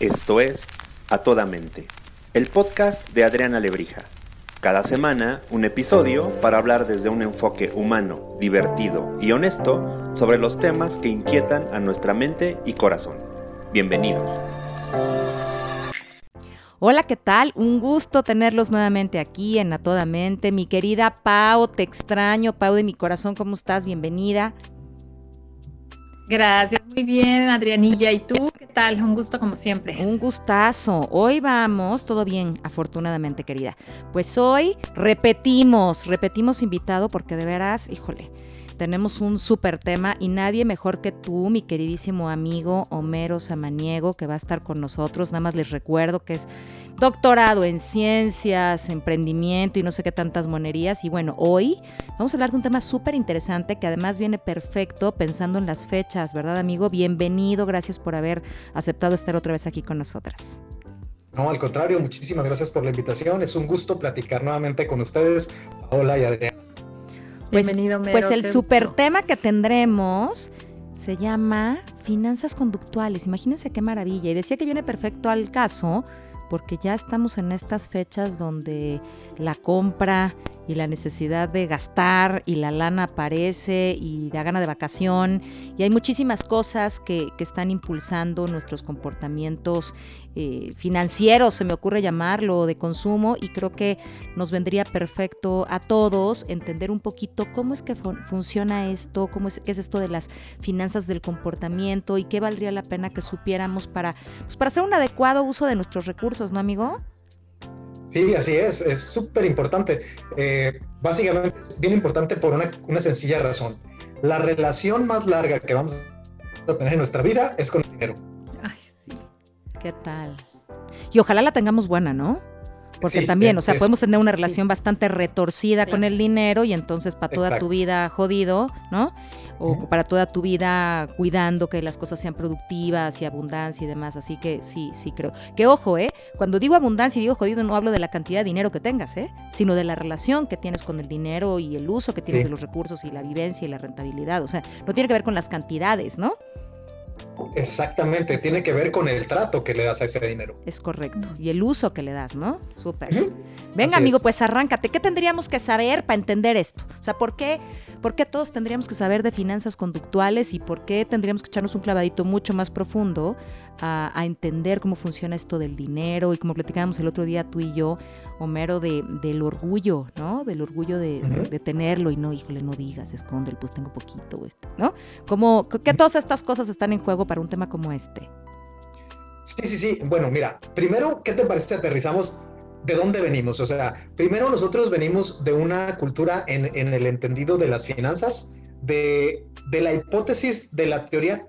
Esto es A Toda Mente, el podcast de Adriana Lebrija. Cada semana un episodio para hablar desde un enfoque humano, divertido y honesto sobre los temas que inquietan a nuestra mente y corazón. Bienvenidos. Hola, ¿qué tal? Un gusto tenerlos nuevamente aquí en A Toda Mente. Mi querida Pau, te extraño. Pau de mi corazón, ¿cómo estás? Bienvenida. Gracias, muy bien, Adrianilla. ¿Y tú qué tal? Un gusto como siempre. Un gustazo. Hoy vamos, todo bien, afortunadamente, querida. Pues hoy repetimos, repetimos invitado porque de veras, híjole, tenemos un súper tema y nadie mejor que tú, mi queridísimo amigo Homero Samaniego, que va a estar con nosotros. Nada más les recuerdo que es doctorado en ciencias, emprendimiento y no sé qué tantas monerías. Y bueno, hoy vamos a hablar de un tema súper interesante que además viene perfecto pensando en las fechas, ¿verdad, amigo? Bienvenido, gracias por haber aceptado estar otra vez aquí con nosotras. No, al contrario, muchísimas gracias por la invitación. Es un gusto platicar nuevamente con ustedes, Paola y Adrián. Pues, Bienvenido, Pues el super tema que tendremos se llama finanzas conductuales. Imagínense qué maravilla. Y decía que viene perfecto al caso porque ya estamos en estas fechas donde la compra y la necesidad de gastar y la lana aparece y la gana de vacación y hay muchísimas cosas que, están impulsando nuestros comportamientos eh, financieros, se me ocurre llamarlo, de consumo y creo que nos vendría perfecto a todos entender un poquito cómo es que funciona esto, cómo es, qué es esto de las finanzas del comportamiento y qué valdría la pena que supiéramos para, pues, para hacer un adecuado uso de nuestros recursos, ¿no, amigo? Sí, así es, es súper importante. Eh, básicamente es bien importante por una, una, sencilla razón. La relación más larga que vamos a tener en nuestra vida es con el dinero. Ay, sí. ¿Qué tal? Y ojalá la tengamos buena, ¿no? Porque también, o sea, podemos tener una relación bastante retorcida con el dinero y entonces para toda tu vida jodido, ¿no? O para toda tu vida cuidando que las cosas sean productivas y abundancia y demás. Así que sí, sí creo. Que ojo, ¿eh? Cuando digo abundancia y digo jodido, no hablo de la cantidad de dinero que tengas, ¿eh? Sino de la relación que tienes con el dinero y el uso que tienes de los recursos y la vivencia y la rentabilidad. O sea, no tiene que ver con las cantidades, ¿no? Exactamente, tiene que ver con el trato que le das a ese dinero. Es correcto. Y el uso que le das, ¿no? Súper. Venga, amigo, pues arráncate. ¿Qué tendríamos que saber para entender esto? O sea, ¿por qué, ¿por qué todos tendríamos que saber de finanzas conductuales y por qué tendríamos que echarnos un clavadito mucho más profundo a, entender cómo funciona esto del dinero y como platicábamos el otro día tú y yo, Homero, de, del orgullo, ¿no? Del orgullo de, tenerlo y no, híjole, no digas, esconde, pues tengo poquito, este, ¿no? Como que todas estas cosas están en juego para un tema como este. Sí, sí, sí. Bueno, mira, primero, ¿qué te parece si aterrizamos de dónde venimos? O sea, primero nosotros venimos de una cultura en, en el entendido de las finanzas, de, de, la hipótesis de la teoría,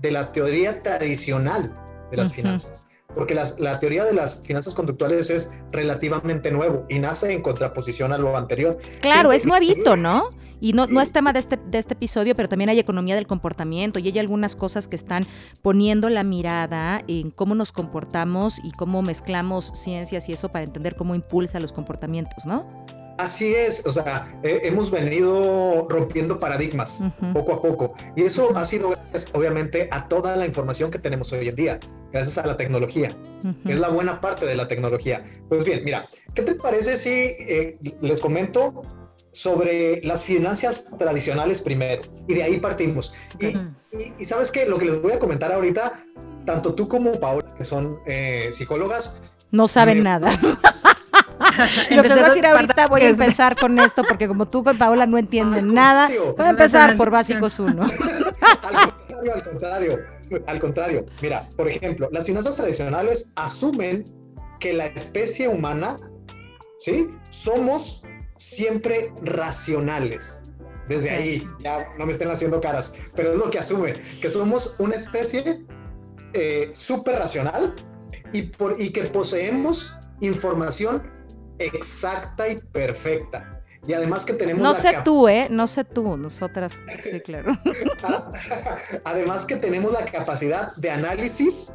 de la teoría tradicional de las finanzas porque la teoría de las finanzas conductuales es relativamente nuevo y nace en contraposición a lo anterior. Claro, es nuevito, ¿no? Y no, no es tema de este, de este episodio, pero también hay economía del comportamiento y hay algunas cosas que están poniendo la mirada en cómo nos comportamos y cómo mezclamos ciencias y eso para entender cómo impulsa los comportamientos, ¿no? Así es, o sea, hemos venido rompiendo paradigmas poco a poco y eso ha sido gracias obviamente a toda la información que tenemos hoy en día, gracias a la tecnología. Es la buena parte de la tecnología. Pues bien, mira, ¿qué te parece si eh, les comento sobre las finanzas tradicionales primero y de ahí partimos? Y, sabes qué, lo que les voy a comentar ahorita, tanto tú como Paola, que son eh, psicólogas, no saben nada. Lo que voy a decir ahorita voy a empezar con esto porque como tú con Paola no entienden nada, voy a empezar por básicos uno. al contrario, al contrario, al contrario. Mira, por ejemplo, las finanzas tradicionales asumen que la especie humana, ¿sí? Somos siempre racionales. Desde ahí, ya no me estén haciendo caras, pero es lo que asume, que somos una especie eh, súper racional y, por, y que poseemos información exacta y perfecta. Y además que tenemos... No sé tú, ¿eh? No sé tú, nosotras, sí, claro. además que tenemos la capacidad de análisis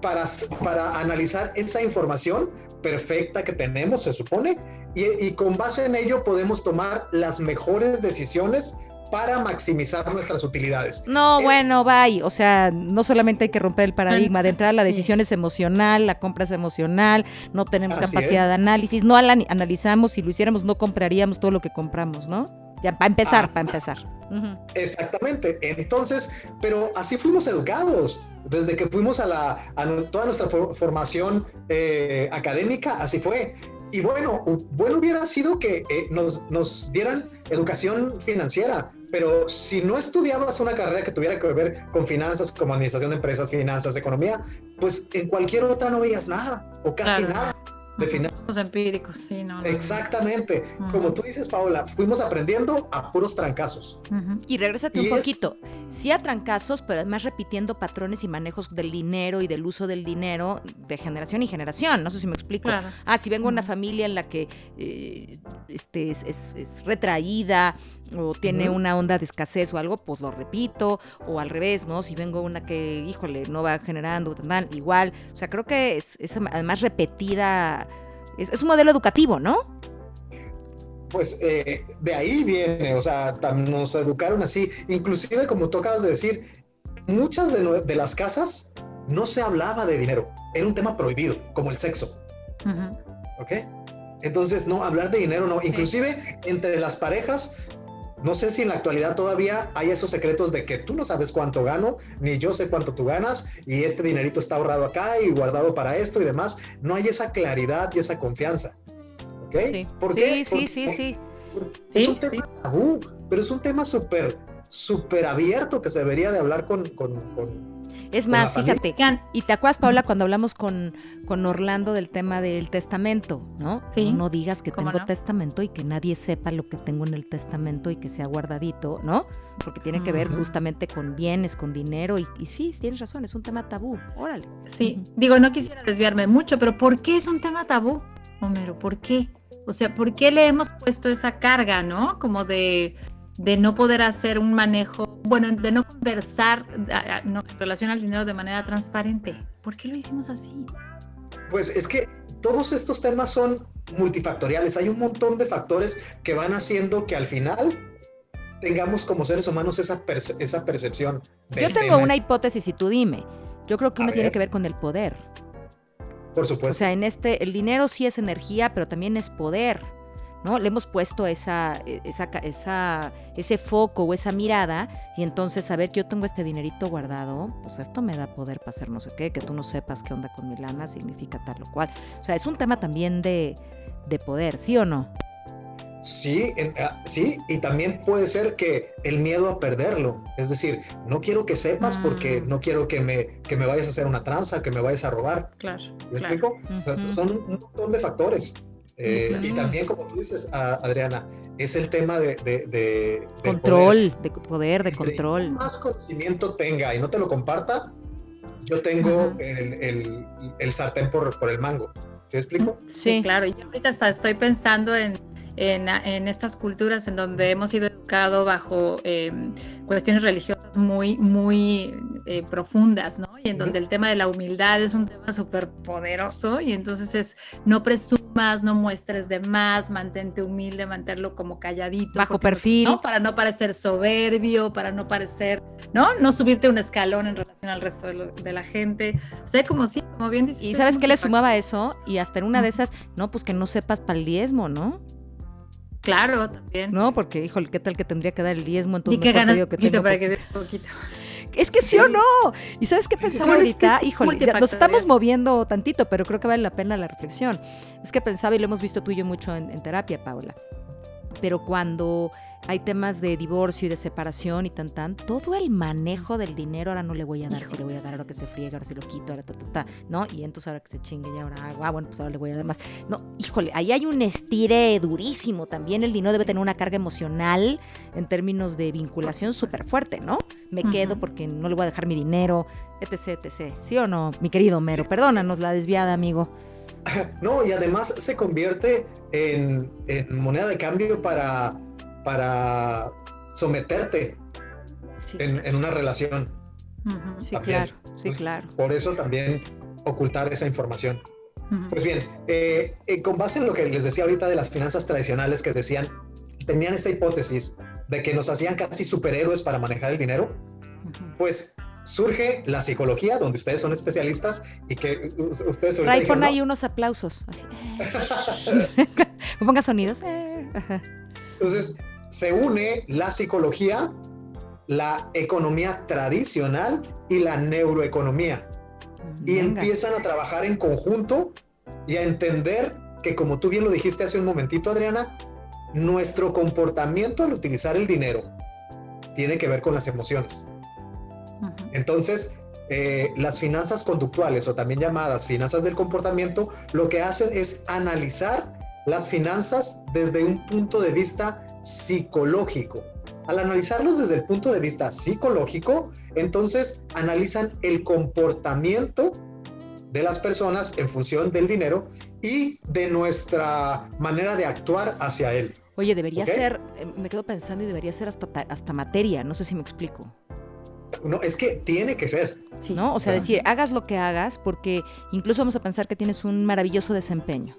para, para analizar esa información perfecta que tenemos, se supone, y, y con base en ello podemos tomar las mejores decisiones para maximizar nuestras utilidades. No, bueno, bye. O sea, no solamente hay que romper el paradigma. De entrada, la decisión es emocional, la compra es emocional, no tenemos capacidad de análisis, no analizamos, si lo hiciéramos, no compraríamos todo lo que compramos, ¿no? Ya, para empezar, para empezar. Exactamente. Entonces, pero así fuimos educados. Desde que fuimos a, la, a toda nuestra formación eh, académica, así fue. Y bueno, bueno hubiera sido que eh, nos, nos dieran educación financiera, pero si no estudiabas una carrera que tuviera que ver con finanzas, como administración de empresas, finanzas, economía, pues en cualquier otra no veías nada o casi nada de finanzas. empíricos, sí, no. Exactamente. Como tú dices, Paola, fuimos aprendiendo a puros trancazos. Y regrésate un poquito. Sí a trancazos, pero además repitiendo patrones y manejos del dinero y del uso del dinero de generación y generación. No sé si me explico. Ah, si vengo de una familia en la que eh, este, es, retraída o tiene una onda de escasez o algo, pues lo repito. O al revés, ¿no? Si vengo una que, híjole, no va generando, igual. O sea, creo que es además repetida es, un modelo educativo, ¿no? Pues eh, de ahí viene, o sea, nos educaron así. Inclusive, como tú acabas de decir, muchas de, las casas no se hablaba de dinero, era un tema prohibido, como el sexo. ¿Ok? Entonces, no, hablar de dinero no. Inclusive entre las parejas no sé si en la actualidad todavía hay esos secretos de que tú no sabes cuánto gano, ni yo sé cuánto tú ganas, y este dinerito está ahorrado acá y guardado para esto y demás. No hay esa claridad y esa confianza. ¿Ok? Sí, ¿Por qué? sí, sí, sí, Es un tema tabú, pero es un tema súper, súper abierto que se debería de hablar con, con es más, fíjate, y te acuerdas, Paula, cuando hablamos con, con Orlando del tema del testamento, ¿no? Sí. No digas que tengo testamento y que nadie sepa lo que tengo en el testamento y que sea guardadito, ¿no? Porque tiene que ver justamente con bienes, con dinero, y, sí, tienes razón, es un tema tabú. Órale. Sí, digo, no quisiera desviarme mucho, pero ¿por qué es un tema tabú, Homero? ¿Por qué? O sea, ¿por qué le hemos puesto esa carga, ¿no? Como de de no poder hacer un manejo, bueno, de no conversar en relación al dinero de manera transparente. ¿Por qué lo hicimos así? Pues es que todos estos temas son multifactoriales. Hay un montón de factores que van haciendo que al final tengamos como seres humanos esa, esa percepción. Yo tengo una hipótesis y tú dime. Yo creo que uno tiene que ver con el poder. Por supuesto. O sea, en este, el dinero sí es energía, pero también es poder. ¿No? Le hemos puesto esa, e, esa, esa, ese foco o esa mirada y entonces saber que yo tengo este dinerito guardado, pues esto me da poder para hacer no sé qué, que tú no sepas qué onda con mi lana significa tal o cual. O sea, es un tema también de, poder, ¿sí o no? Sí, ah, sí, y también puede ser que el miedo a perderlo, es decir, no quiero que sepas porque mm. no quiero que me, que me vayas a hacer una tranza, que me vayas a robar. Claro. ¿Me explico? o sea, son un montón de factores. Eh, y también, como tú dices, Adriana, es el tema de, control, de poder, de control. más conocimiento tenga y no te lo comparta, yo tengo el, el, sartén por, por el mango. ¿Sí me explico? Sí, claro. Y ahorita hasta estoy pensando en en, estas culturas en donde hemos sido bajo em, cuestiones religiosas muy, muy eh, profundas, ¿no? Y en donde el tema de la humildad es un tema súper poderoso y entonces es no presumas, no muestres de más, mantente humilde, mantenerlo como calladito. Bajo perfil. ¿no? Para no parecer soberbio, para no parecer, ¿no? No subirte un escalón en relación al resto de, la gente. O sea, como sí, como bien dices. ¿Y sabes qué le sumaba eso? Y hasta en una de esas, no, pues que no sepas para el diezmo, ¿no? Claro, también. No, porque, híjole, ¿qué tal que tendría que dar el diezmo? Entonces, y que ganas que poquito para que dé poquito. Es que sí. o no. ¿Y sabes qué pensaba ahorita? híjole, nos estamos moviendo tantito, pero creo que vale la pena la reflexión. Es que pensaba, y lo hemos visto tú y yo mucho en, en terapia, Paula, pero cuando hay temas de divorcio y de separación y tan tan, todo el manejo del dinero, ahora no le voy a dar, si le voy a dar, ahora que se friega, ahora se lo quito, ahora ta, ta, ta, ¿no? Y entonces ahora que se chingue y ahora hago, ah, bueno, pues ahora le voy a dar más. No, híjole, ahí hay un estire durísimo, también el dinero debe tener una carga emocional en términos de vinculación súper fuerte, ¿no? Me quedo porque no le voy a dejar mi dinero, etc, etc. ¿Sí o no, mi querido Mero? Perdónanos la desviada, amigo. No, y además se convierte en, en moneda de cambio para para someterte en, una relación. Sí, claro, sí, claro. Por eso también ocultar esa información. Pues bien, eh, eh, con base en lo que les decía ahorita de las finanzas tradicionales que decían, tenían esta hipótesis de que nos hacían casi superhéroes para manejar el dinero, pues surge la psicología, donde ustedes son especialistas y que ustedes... Ray, pon ahí unos aplausos. Así. Ponga sonidos. Eh, Entonces, se une la psicología, la economía tradicional y la neuroeconomía. Y empiezan a trabajar en conjunto y a entender que, como tú bien lo dijiste hace un momentito, Adriana, nuestro comportamiento al utilizar el dinero tiene que ver con las emociones. Entonces, eh, las finanzas conductuales o también llamadas finanzas del comportamiento, lo que hacen es analizar las finanzas desde un punto de vista psicológico. Al analizarlos desde el punto de vista psicológico, entonces analizan el comportamiento de las personas en función del dinero y de nuestra manera de actuar hacia él. Oye, debería ser, eh, me quedo pensando y debería ser hasta, hasta materia, no sé si me explico. No, es que tiene que ser. ¿No? O sea, decir, hagas lo que hagas, porque incluso vamos a pensar que tienes un maravilloso desempeño.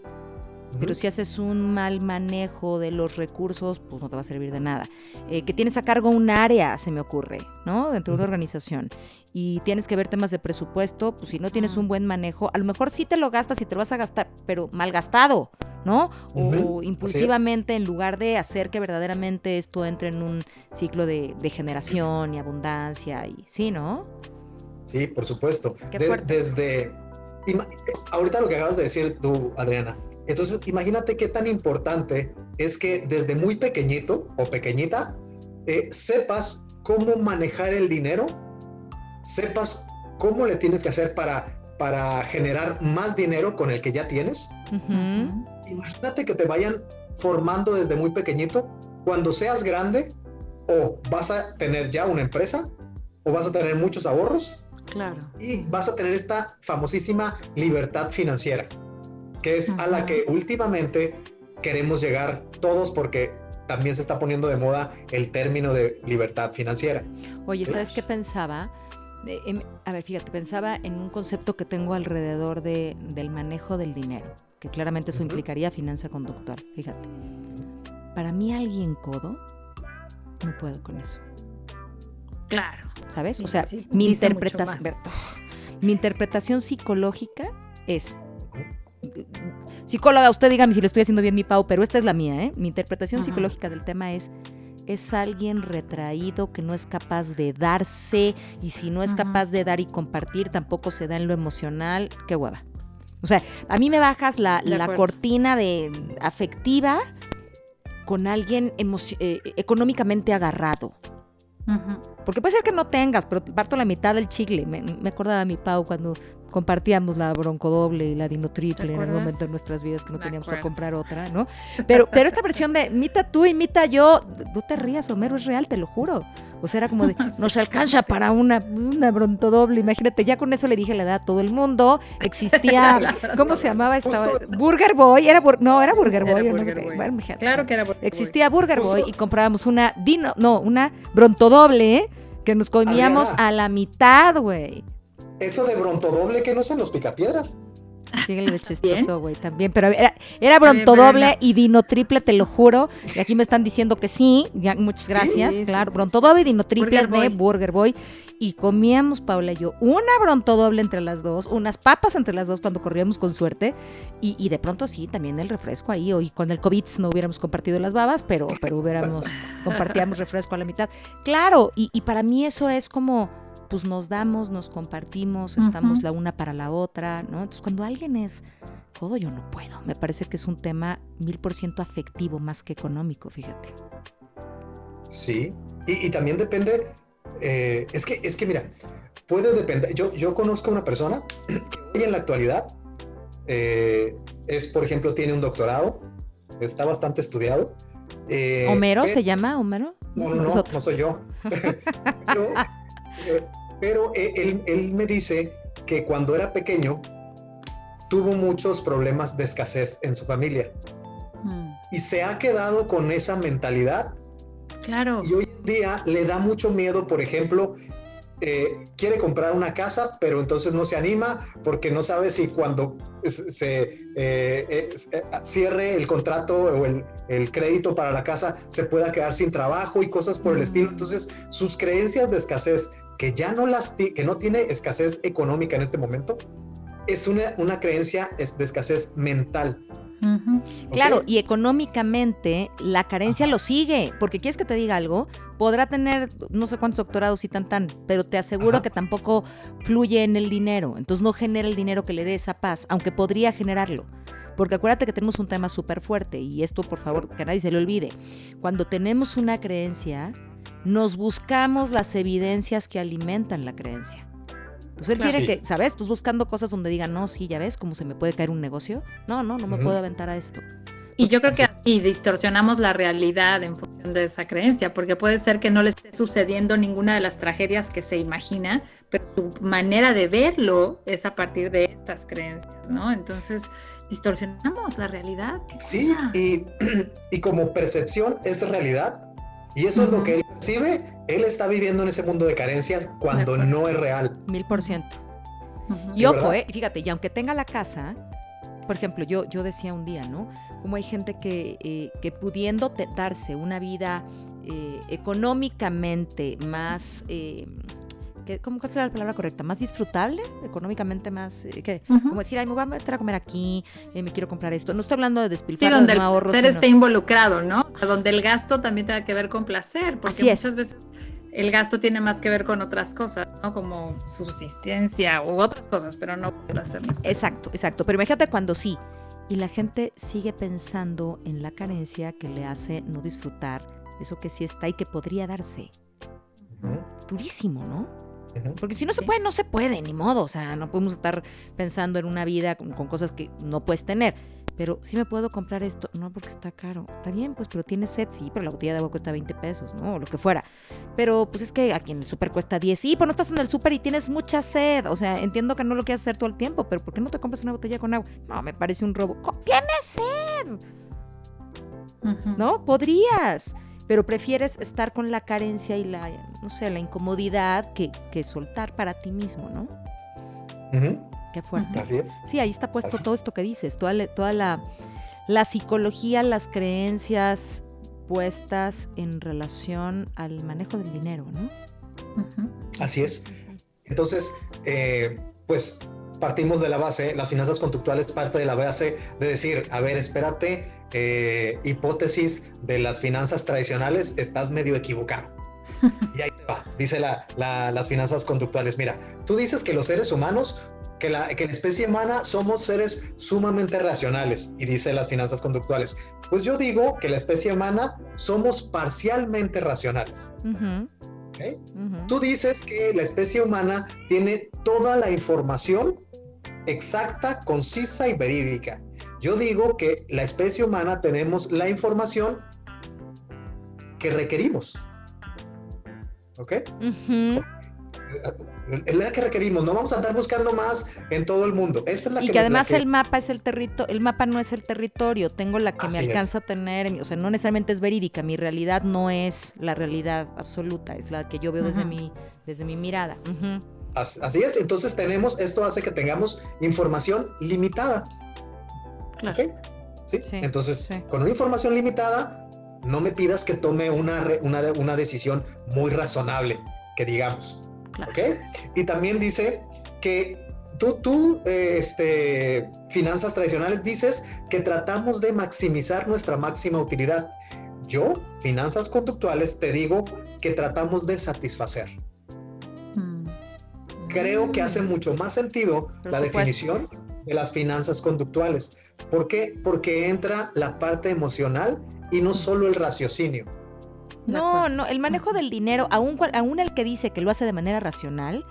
Pero si haces un mal manejo de los recursos, pues no te va a servir de nada. Eh, que tienes a cargo un área, se me ocurre, ¿no? Dentro de una organización. Y tienes que ver temas de presupuesto, pues si no tienes un buen manejo, a lo mejor sí te lo gastas y te lo vas a gastar, pero mal gastado, ¿no? O impulsivamente en lugar de hacer que verdaderamente esto entre en un ciclo de, generación y abundancia y sí, ¿no? Sí, por supuesto. desde ahorita lo que acabas de decir tú, Adriana, entonces, imagínate qué tan importante es que desde muy pequeñito o pequeñita eh, sepas cómo manejar el dinero, sepas cómo le tienes que hacer para, para generar más dinero con el que ya tienes. Imagínate que te vayan formando desde muy pequeñito. Cuando seas grande, o vas a tener ya una empresa, o vas a tener muchos ahorros. Claro. Y vas a tener esta famosísima libertad financiera que es a la que últimamente queremos llegar todos porque también se está poniendo de moda el término de libertad financiera. Oye, ¿sabes qué pensaba? Em, a ver, fíjate, pensaba en un concepto que tengo alrededor de, del manejo del dinero, que claramente eso implicaría finanza conductual, fíjate. Para mí alguien codo, no puedo con eso. Claro. ¿Sabes? o sea, mi interpretación, mi interpretación psicológica es psicóloga, usted dígame si le estoy haciendo bien mi Pau, pero esta es la mía, ¿eh? Mi interpretación psicológica del tema es es alguien retraído que no es capaz de darse y si no es capaz de dar y compartir tampoco se da en lo emocional, qué hueva. O sea, a mí me bajas la, cortina de afectiva con alguien eh, económicamente agarrado. Porque puede ser que no tengas, pero parto la mitad del chicle. Me, me acordaba de mi Pau cuando compartíamos la broncodoble y la dinotriple en el momento de nuestras vidas que no teníamos que comprar otra, ¿no? Pero, pero esta versión de mita tú y mita yo, no te rías, Homero, es real, te lo juro. O sea, era como de, no se alcanza para una, una brontodoble, imagínate, ya con eso le dije la edad a todo el mundo, existía, ¿cómo se llamaba esta? Burger Boy, era, no, era Burger Boy, no sé qué. claro que era Burger Existía Burger Boy y comprábamos una, dino, no, una brontodoble, ¿eh? que nos comíamos a la mitad, güey. Eso de brontodoble que no son los picapiedras. Síguele de chistoso, güey, también. Pero era, era brontodoble y dino triple, te lo juro. Y aquí me están diciendo que sí. Ya, muchas gracias. claro, brontodoble y dino triple de Burger Boy. Y comíamos, Paula y yo, una brontodoble entre las dos, unas papas entre las dos cuando corríamos con suerte. Y, de pronto sí, también el refresco ahí. Hoy con el COVID no hubiéramos compartido las babas, pero, pero hubiéramos, compartíamos refresco a la mitad. Claro, y, y para mí eso es como pues nos damos, nos compartimos, estamos la una para la otra, ¿no? Entonces cuando alguien es todo yo no puedo. Me parece que es un tema mil por ciento afectivo más que económico, fíjate. Sí, y, también depende, eh, es, que, es que mira, puede depender, yo, yo conozco a una persona que hoy en la actualidad eh, es, por ejemplo, tiene un doctorado, está bastante estudiado. Eh, ¿Homero se llama Homero? No, no, no, no soy yo. Pero, pero él, él me dice que cuando era pequeño tuvo muchos problemas de escasez en su familia. Mm. Y se ha quedado con esa mentalidad. Claro. Y hoy en día le da mucho miedo, por ejemplo, eh, quiere comprar una casa, pero entonces no se anima porque no sabe si cuando se eh, eh, cierre el contrato o el, crédito para la casa se pueda quedar sin trabajo y cosas por el estilo. Entonces, sus creencias de escasez, que ya no las que no tiene escasez económica en este momento, es una, una creencia de escasez mental. Claro, y económicamente la carencia lo sigue, porque quieres que te diga algo, podrá tener no sé cuántos doctorados y tan tan, pero te aseguro que tampoco fluye en el dinero, entonces no genera el dinero que le dé esa paz, aunque podría generarlo. Porque acuérdate que tenemos un tema súper fuerte y esto por favor que nadie se le olvide. Cuando tenemos una creencia, nos buscamos las evidencias que alimentan la creencia. Entonces él quiere que, ¿sabes? Tú buscando cosas donde digan, no, sí, ya ves cómo se me puede caer un negocio. No, no, no me puedo aventar a esto. Y yo creo que así distorsionamos la realidad en función de esa creencia, porque puede ser que no le esté sucediendo ninguna de las tragedias que se imagina, pero su manera de verlo es a partir de estas creencias, ¿no? Entonces, distorsionamos la realidad. Sí, y, y, como percepción es realidad, y eso es lo que él percibe, él está viviendo en ese mundo de carencias cuando no es real. Mil por ciento. Y ojo, eh, fíjate, y aunque tenga la casa, por ejemplo, yo, yo decía un día, ¿no? Como hay gente que, eh, que pudiendo darse una vida eh, económicamente más... Eh, ¿Cómo será la palabra correcta? ¿Más disfrutable? ¿Económicamente más? Eh, Como decir, ay, me voy a meter a comer aquí, me quiero comprar esto. No estoy hablando de despilfarro, sí, donde el placer esté involucrado, ¿no? O sea, donde el gasto también tenga que ver con placer. Porque muchas veces el gasto tiene más que ver con otras cosas, ¿no? Como subsistencia u otras cosas, pero no placer. Exacto, exacto. Pero imagínate cuando sí. Y la gente sigue pensando en la carencia que le hace no disfrutar eso que sí está y que podría darse. Durísimo, ¿no? Porque si no se puede, no se puede, ni modo. O sea, no podemos estar pensando en una vida con, cosas que no puedes tener. Pero si me puedo comprar esto, no porque está caro. Está bien, pues, pero tiene sed, sí, pero la botella de agua cuesta 20 pesos, ¿no? O lo que fuera. Pero pues es que aquí en el súper cuesta 10. Sí, pero no estás en el súper y tienes mucha sed. O sea, entiendo que no lo quieres hacer todo el tiempo, pero ¿por qué no te compras una botella con agua? No, me parece un robo. ¿Tienes sed? ¿No? Podrías pero prefieres estar con la carencia y la, no sé, la incomodidad que, que soltar para ti mismo, ¿no? Qué fuerte. Así es. Sí, ahí está puesto todo esto que dices, toda, toda la, la psicología, las creencias puestas en relación al manejo del dinero, ¿no? Así es. Entonces, eh, pues partimos de la base, las finanzas conductuales parte de la base de decir, a ver, espérate, eh, hipótesis de las finanzas tradicionales, estás medio equivocado. Y ahí te va, dice las finanzas conductuales. Mira, tú dices que los seres humanos, que la, que la especie humana somos seres sumamente racionales, y dice las finanzas conductuales. Pues yo digo que la especie humana somos parcialmente racionales. Tú dices que la especie humana tiene toda la información exacta, concisa y verídica. Yo digo que la especie humana tenemos la información que requerimos. ¿Ok? Es la que requerimos, no vamos a andar buscando más en todo el mundo. Esta es la y que, además el mapa es el territorio, el mapa no es el territorio, tengo la que me alcanza a tener, o sea, no necesariamente es verídica, mi realidad no es la realidad absoluta, es la que yo veo desde mi desde mi mirada. Así es, entonces tenemos, esto hace que tengamos información limitada. ¿Sí? Entonces, con una información limitada, no me pidas que tome una, una, decisión muy razonable, que digamos. ¿Ok? Y también dice que tú, tú este, finanzas tradicionales, dices que tratamos de maximizar nuestra máxima utilidad. Yo, finanzas conductuales, te digo que tratamos de satisfacer. Mm. Creo que hace mucho más sentido la definición de las finanzas conductuales. ¿Por qué? Porque entra la parte emocional y no solo el raciocinio. No, no, el manejo del dinero, aún, aún el que dice que lo hace de manera racional,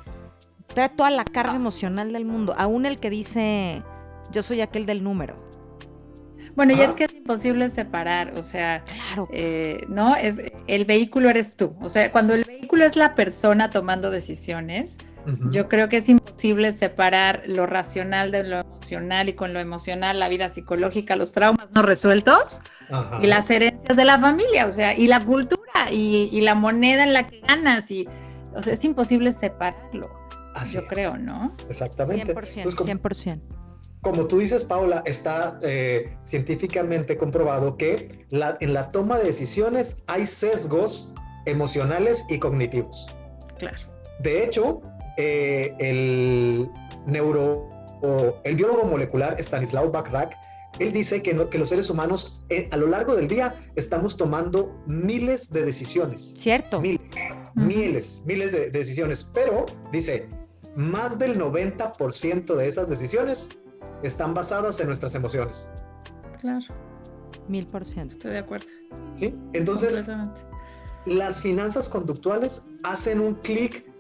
trae toda la carga emocional del mundo. Aún el que dice, yo soy aquel del número. Bueno, y es que es imposible separar, o sea, claro. Eh, ¿no? Es, el vehículo eres tú. O sea, cuando el vehículo es la persona tomando decisiones, yo creo que es imposible separar lo racional de lo emocional y con lo emocional la vida psicológica, los traumas no resueltos y las herencias de la familia, o sea, y la cultura y, la moneda en la que ganas y o sea, es imposible separarlo. yo creo, ¿no? Exactamente. 100%. 100%. Como tú dices, Paula, está eh, científicamente comprobado que en la toma de decisiones hay sesgos emocionales y cognitivos. Claro. De hecho, eh, el neuro, el biólogo molecular Stanislav Bachrach, él dice que, que los seres humanos eh, a lo largo del día estamos tomando miles de decisiones. Cierto. Miles, miles, miles de, decisiones. Pero dice, más del 90% de esas decisiones están basadas en nuestras emociones. Claro. Mil por ciento. Estoy de acuerdo. ¿Sí? Entonces, las finanzas conductuales hacen un clic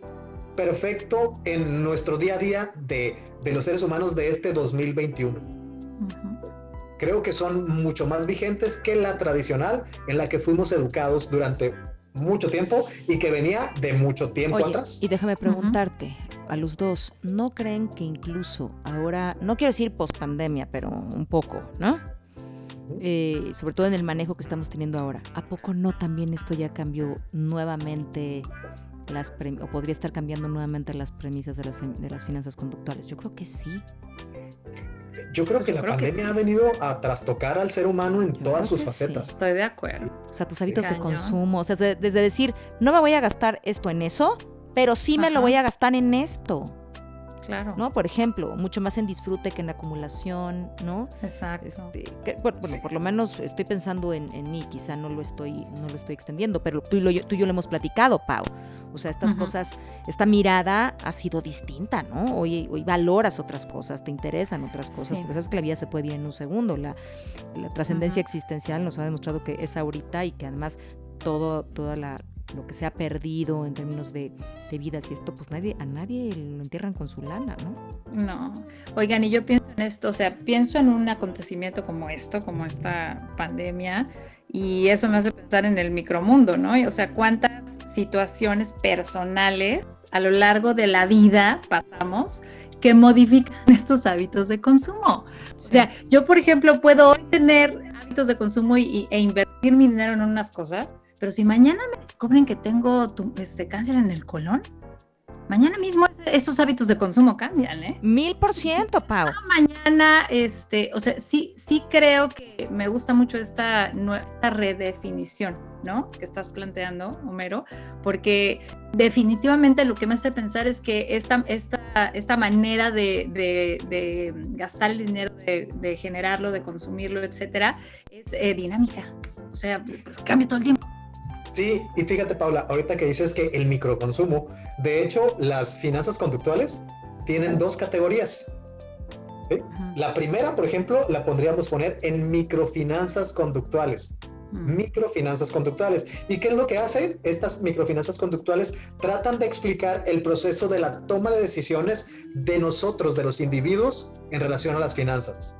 perfecto en nuestro día a día de, los seres humanos de este 2021. Creo que son mucho más vigentes que la tradicional en la que fuimos educados durante mucho tiempo y que venía de mucho tiempo atrás. Y déjame preguntarte, a los dos, ¿no creen que incluso ahora, no quiero decir post pandemia, pero un poco, ¿no? Eh, sobre todo en el manejo que estamos teniendo ahora, ¿a poco no también esto ya cambió nuevamente las o podría estar cambiando nuevamente las premisas de las, de las finanzas conductuales? Yo creo que sí. Yo creo que la pandemia ha venido a trastocar al ser humano en todas sus facetas. Estoy de acuerdo. O sea, tus hábitos de consumo, o sea, desde, decir, no me voy a gastar esto en eso, pero sí me lo voy a gastar en esto. Claro. ¿No? Por ejemplo, mucho más en disfrute que en acumulación, ¿no? Exacto. Este, bueno, por lo menos estoy pensando en, mí, quizá no lo estoy, no lo estoy extendiendo, pero tú y, tú y yo lo hemos platicado, Pau. O sea, estas cosas, esta mirada ha sido distinta, ¿no? Hoy, hoy valoras otras cosas, te interesan otras cosas, porque sabes que la vida se puede ir en un segundo. La, trascendencia existencial nos ha demostrado que es ahorita y que además todo, toda la, lo que se ha perdido en términos de, vidas y esto, pues nadie, a nadie lo entierran con su lana, ¿no? No. Oigan, y yo pienso en esto, o sea, pienso en un acontecimiento como esto, como esta pandemia, y eso me hace pensar en el micromundo, ¿no? O sea, cuántas situaciones personales a lo largo de la vida pasamos que modifican estos hábitos de consumo. O sea, yo, por ejemplo, puedo hoy tener hábitos de consumo y, e invertir mi dinero en unas cosas, pero si mañana me descubren que tengo este, cáncer en el colon, mañana mismo esos hábitos de consumo cambian, ¿eh? Mil por ciento, Pau. mañana, este, o sea, sí, sí creo que me gusta mucho esta, esta redefinición, ¿no? Que estás planteando, Homero, porque definitivamente lo que me hace pensar es que esta, esta, esta manera de, gastar el dinero, de, generarlo, de consumirlo, etcétera, es eh, dinámica. O sea, cambia todo el tiempo. Sí, y fíjate, Paula, ahorita que dices que el microconsumo, de hecho, las finanzas conductuales tienen dos categorías. La primera, por ejemplo, la podríamos poner en microfinanzas conductuales. Microfinanzas conductuales. ¿Y qué es lo que hacen? Estas microfinanzas conductuales tratan de explicar el proceso de la toma de decisiones de nosotros, de los individuos, en relación a las finanzas.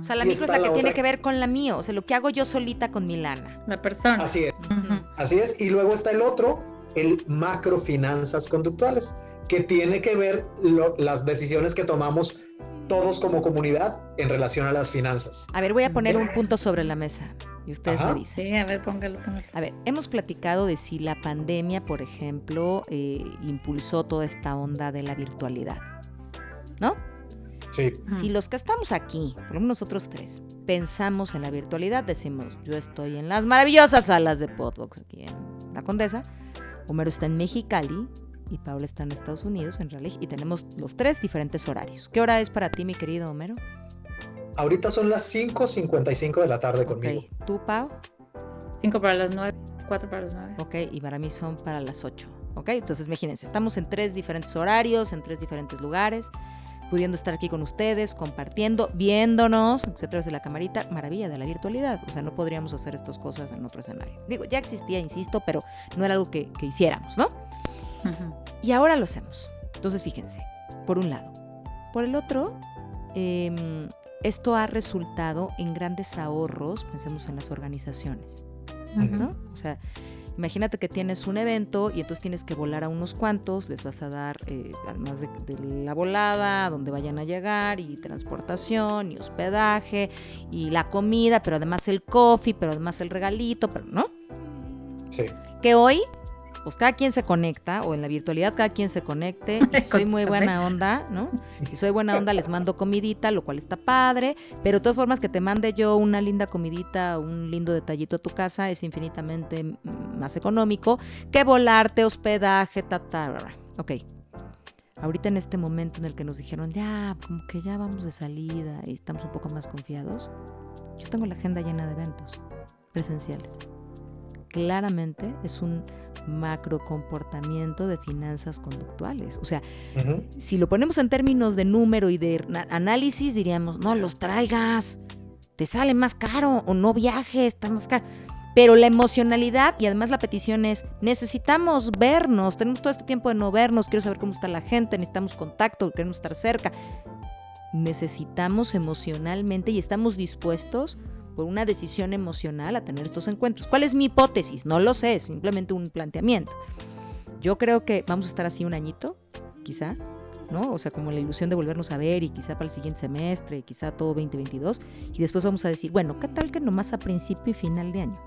O sea, la micro es la que tiene que ver con la mía, o sea, lo que hago yo solita con mi lana. La persona. Así es. Así es. Y luego está el otro, el macrofinanzas conductuales, que tiene que ver las decisiones que tomamos todos como comunidad en relación a las finanzas. A ver, voy a poner un punto sobre la mesa y ustedes me dicen. Sí, a ver, póngalo, póngalo. A ver, hemos platicado de si la pandemia, por ejemplo, eh, impulsó toda esta onda de la virtualidad, ¿no? Sí. Si los que estamos aquí, por lo menos nosotros tres, pensamos en la virtualidad, decimos, yo estoy en las maravillosas salas de Podbox aquí en La Condesa, Homero está en Mexicali, y Paula está en Estados Unidos, en realidad, y tenemos los tres diferentes horarios. ¿Qué hora es para ti, mi querido Homero? Ahorita son las 5.55 de la tarde conmigo. Ok, ¿tú, Pau? 5 para las 9, 4 para las 9. Ok, y para mí son para las 8. Ok, entonces imagínense, estamos en tres diferentes horarios, en tres diferentes lugares, pudiendo estar aquí con ustedes, compartiendo, viéndonos, etcétera, de la camarita, maravilla de la virtualidad. O sea, no podríamos hacer estas cosas en otro escenario. Digo, ya existía, insisto, pero no era algo que, que hiciéramos, ¿no? Y ahora lo hacemos. Entonces, fíjense, por un lado. Por el otro, em, esto ha resultado en grandes ahorros, pensemos en las organizaciones. ¿no? O sea, imagínate que tienes un evento y entonces tienes que volar a unos cuantos, les vas a dar, eh, además de, la volada, a donde vayan a llegar, y transportación, y hospedaje, y la comida, pero además el coffee, pero además el regalito, pero, ¿no? Sí. Que hoy pues cada quien se conecta, o en la virtualidad cada quien se conecte, y soy muy buena onda, ¿no? Si soy buena onda les mando comidita, lo cual está padre, pero de todas formas que te mande yo una linda comidita, un lindo detallito a tu casa es infinitamente más económico que volarte, hospedaje, ta, Ok. Ahorita en este momento en el que nos dijeron, ya, como que ya vamos de salida y estamos un poco más confiados, yo tengo la agenda llena de eventos presenciales. Claramente es un macro comportamiento de finanzas conductuales. O sea, si lo ponemos en términos de número y de análisis, diríamos, no los traigas, te sale más caro o no viajes, está más caro. Pero la emocionalidad y además la petición es, necesitamos vernos, tenemos todo este tiempo de no vernos, quiero saber cómo está la gente, necesitamos contacto, queremos estar cerca. Necesitamos emocionalmente y estamos dispuestos por una decisión emocional a tener estos encuentros. ¿Cuál es mi hipótesis? No lo sé, simplemente un planteamiento. Yo creo que vamos a estar así un añito, quizá, ¿no? O sea, como la ilusión de volvernos a ver y quizá para el siguiente semestre, quizá todo 2022, y después vamos a decir, bueno, ¿qué tal que nomás a principio y final de año?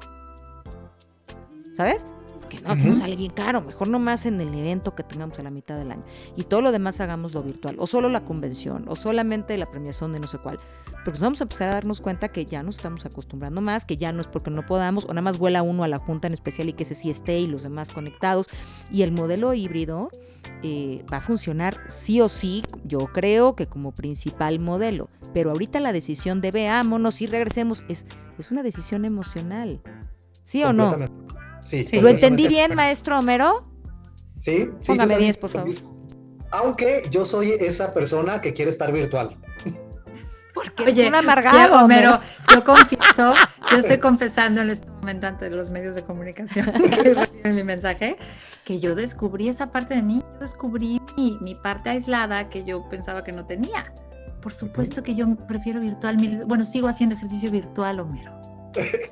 ¿Sabes? Que no, si nos sale bien caro, mejor nomás en el evento que tengamos a la mitad del año. Y todo lo demás hagámoslo virtual, o solo la convención, o solamente la premiación de no sé cuál. Pero pues vamos a empezar a darnos cuenta que ya nos estamos acostumbrando más, que ya no es porque no podamos, o nada más vuela uno a la junta en especial y que ese sí esté y los demás conectados. Y el modelo híbrido eh, va a funcionar sí o sí, yo creo que como principal modelo. Pero ahorita la decisión de veámonos y regresemos es, es una decisión emocional. ¿Sí o no? Sí. ¿Lo entendí bien, maestro Homero? Sí. Póngame 10, por favor. Aunque yo soy esa persona que quiere estar virtual. Porque Oye, es un amargado. Homero, yo confieso, yo estoy confesando en este momento ante los medios de comunicación que reciben mi mensaje, que yo descubrí esa parte de mí, yo descubrí mi, mi parte aislada que yo pensaba que no tenía. Por supuesto que yo prefiero virtual, bueno, sigo haciendo ejercicio virtual, Homero.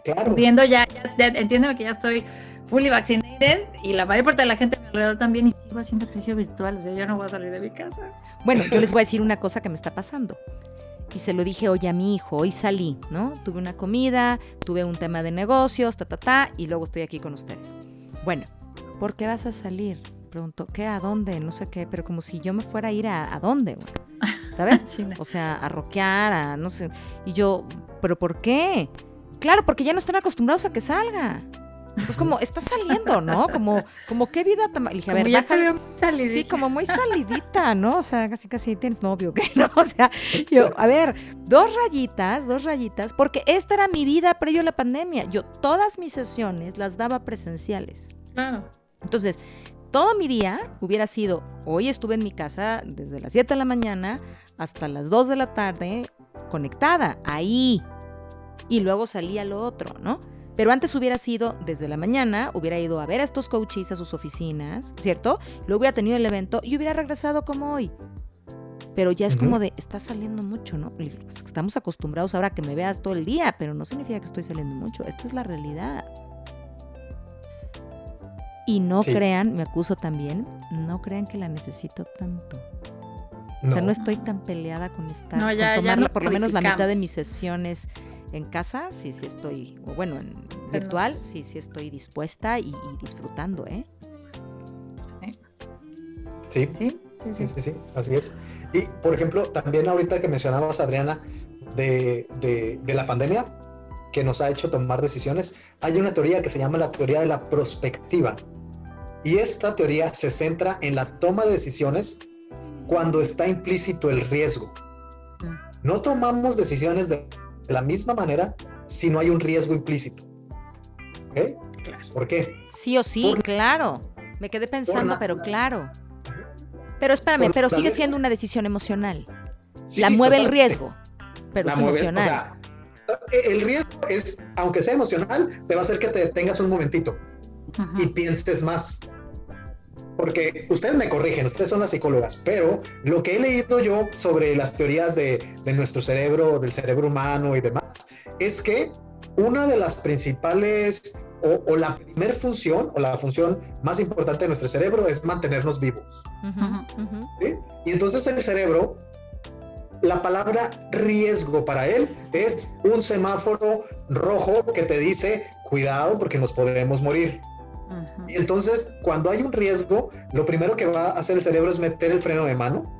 Claro. Pudiendo ya, ya, entiéndeme que ya estoy fully vaccinated y la mayor parte de la gente a mi alrededor también y sigo haciendo ejercicio virtual, o sea, yo no voy a salir de mi casa. Bueno, yo les voy a decir una cosa que me está pasando. Y se lo dije hoy a mi hijo, hoy salí, ¿no? Tuve una comida, tuve un tema de negocios, ta, ta, ta, y luego estoy aquí con ustedes. Bueno, ¿por qué vas a salir? Preguntó, ¿qué? ¿A dónde? No sé qué, pero como si yo me fuera a ir a, ¿a dónde? ¿Sabes? o sea, a roquear, a no sé. Y yo, ¿pero por qué? Claro, porque ya no están acostumbrados a que salga. Pues como está saliendo, ¿no? Como, como qué vida tan... dije, a ver, salidita. Sí, como muy salidita, ¿no? O sea, casi casi tienes novio, ¿qué? ¿No? O sea, yo, a ver, dos rayitas, dos rayitas, porque esta era mi vida previo a la pandemia. Yo todas mis sesiones las daba presenciales. Claro. Entonces, todo mi día hubiera sido, hoy estuve en mi casa desde las 7 de la mañana hasta las 2 de la tarde, conectada, ahí, y luego salía lo otro, ¿no? Pero antes hubiera sido desde la mañana, hubiera ido a ver a estos coaches a sus oficinas, ¿cierto? Lo hubiera tenido el evento y hubiera regresado como hoy. Pero ya es como de, está saliendo mucho, ¿no? Pues, estamos acostumbrados ahora a que me veas todo el día, pero no significa que estoy saliendo mucho. Esta es la realidad. Y no crean, me acuso también, no crean que la necesito tanto. O sea, no estoy tan peleada con estar, con tomarla por lo menos la mitad de mis sesiones en casa sí, sí estoy, o bueno, en virtual sí, sí estoy dispuesta y, disfrutando, ¿eh? Sí. Sí. Sí, sí. sí, así es. Y, por ejemplo, también ahorita que mencionabas, Adriana, de, de, la pandemia, que nos ha hecho tomar decisiones, hay una teoría que se llama la teoría de la prospectiva. Y esta teoría se centra en la toma de decisiones cuando está implícito el riesgo. No tomamos decisiones de de la misma manera si no hay un riesgo implícito. ¿Eh? ¿Por qué? Sí o sí, claro. Me quedé pensando, pero claro. Pero espérame, pero sigue siendo una decisión emocional. la mueve el riesgo, pero es emocional. El riesgo es, aunque sea emocional, te va a hacer que te detengas un momentito y pienses más porque ustedes me corrigen, ustedes son las psicólogas, pero lo que he leído yo sobre las teorías de, nuestro cerebro, del cerebro humano y demás, es que una de las principales o, la primera función o la función más importante de nuestro cerebro es mantenernos vivos. Y entonces el cerebro, la palabra riesgo para él es un semáforo rojo que te dice, cuidado porque nos podemos morir. Y entonces, cuando hay un riesgo, lo primero que va a hacer el cerebro es meter el freno de mano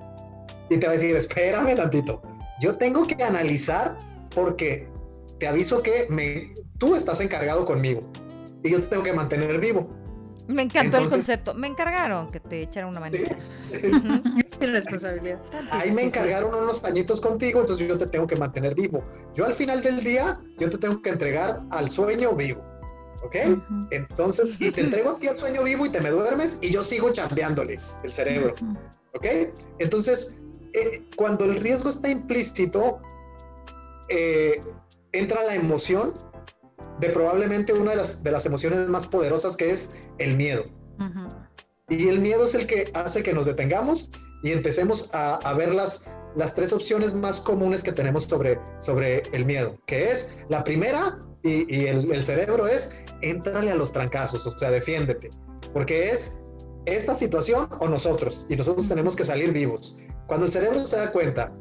y te va a decir, espérame tantito, yo tengo que analizar porque te aviso que me, tú estás encargado conmigo y yo te tengo que mantener vivo. Me encantó el concepto. Me encargaron que te echaran una manita. ¿sí? responsabilidad. Ahí me encargaron unos añitos contigo, entonces yo te tengo que mantener vivo. Yo al final del día, yo te tengo que entregar al sueño vivo. ¿Ok? Entonces, y te entrego a ti al sueño vivo y te me duermes y yo sigo chambeándole el cerebro. ¿Ok? Entonces, eh, cuando el riesgo está implícito, eh, entra la emoción de probablemente una de las, de las emociones más poderosas que es el miedo. Y el miedo es el que hace que nos detengamos y empecemos a, a ver las, las tres opciones más comunes que tenemos sobre, sobre el miedo, que es la primera y, y el, el, cerebro es entrale a los trancazos, o sea, defiéndete, porque es esta situación o nosotros y nosotros tenemos que salir vivos. Cuando el cerebro se da cuenta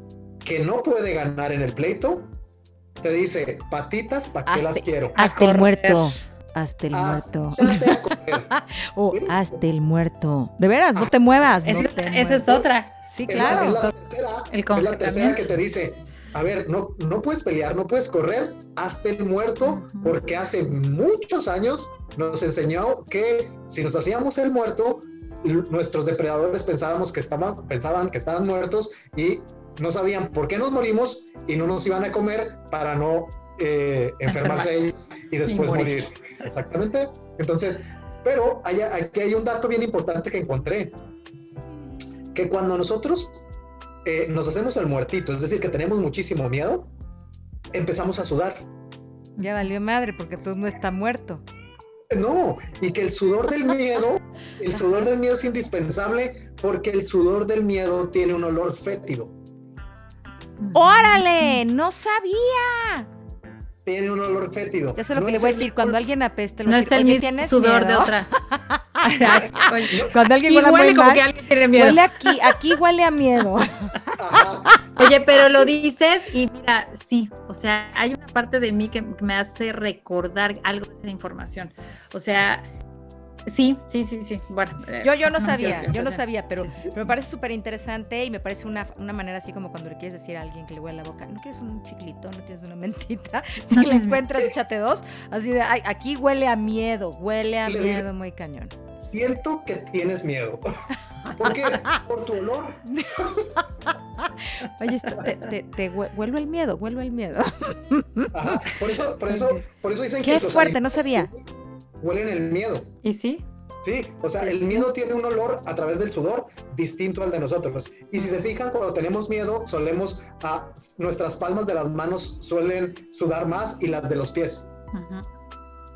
que no puede ganar en el pleito, te dice, patitas, ¿para qué las quiero? Hasta el muerto. Hasta el muerto. o hasta el muerto. De veras, no te muevas. esa es otra. Sí, claro. Es la, tercera, es la tercera que te dice, a ver, no, no puedes pelear, no puedes correr hasta el muerto, porque hace muchos años nos enseñó que si nos hacíamos el muerto, nuestros depredadores pensábamos que estaban, pensaban que estaban muertos y no sabían por qué nos morimos y no nos iban a comer para no eh, enfermarse y después morir. Exactamente. Entonces, pero hay, aquí hay un dato bien importante que encontré, que cuando nosotros eh, nos hacemos el muertito, es decir, que tenemos muchísimo miedo, empezamos a sudar. Ya valió madre porque tú no está muerto. No, y que el sudor del miedo, el sudor del miedo es indispensable porque el sudor del miedo tiene un olor fétido. ¡Órale! ¡No sabía! Tiene un olor fétido. Ya sé lo que le voy a decir. Cuando alguien apeste, no es el mismo sudor de otra. Cuando alguien huele, huele como que alguien tiene miedo. Huele aquí, aquí huele a miedo. Oye, pero lo dices y mira, sí, o sea, hay una parte de mí que me hace recordar algo de esa información. O sea, Sí, sí, sí, sí. Bueno, eh, yo, yo no sabía, yo no sabía, pero, me parece súper interesante y me parece una, una, manera así como cuando le quieres decir a alguien que le huele la boca, ¿no quieres un chiclito? ¿No tienes una mentita? Si la encuentras, échate dos. Así de, ay, aquí huele a miedo, huele a miedo muy cañón. Siento que tienes miedo. ¿Por qué? Por tu olor. Oye, te, te, te, vuelvo el miedo, vuelvo el miedo. Ajá, por eso, por eso, por eso dicen Qué que. Qué fuerte, no sabía huelen el miedo. ¿Y sí? Sí, o sea, el miedo tiene un olor a través del sudor distinto al de nosotros. Y si se fijan, cuando tenemos miedo, solemos, a, nuestras palmas de las manos suelen sudar más y las de los pies.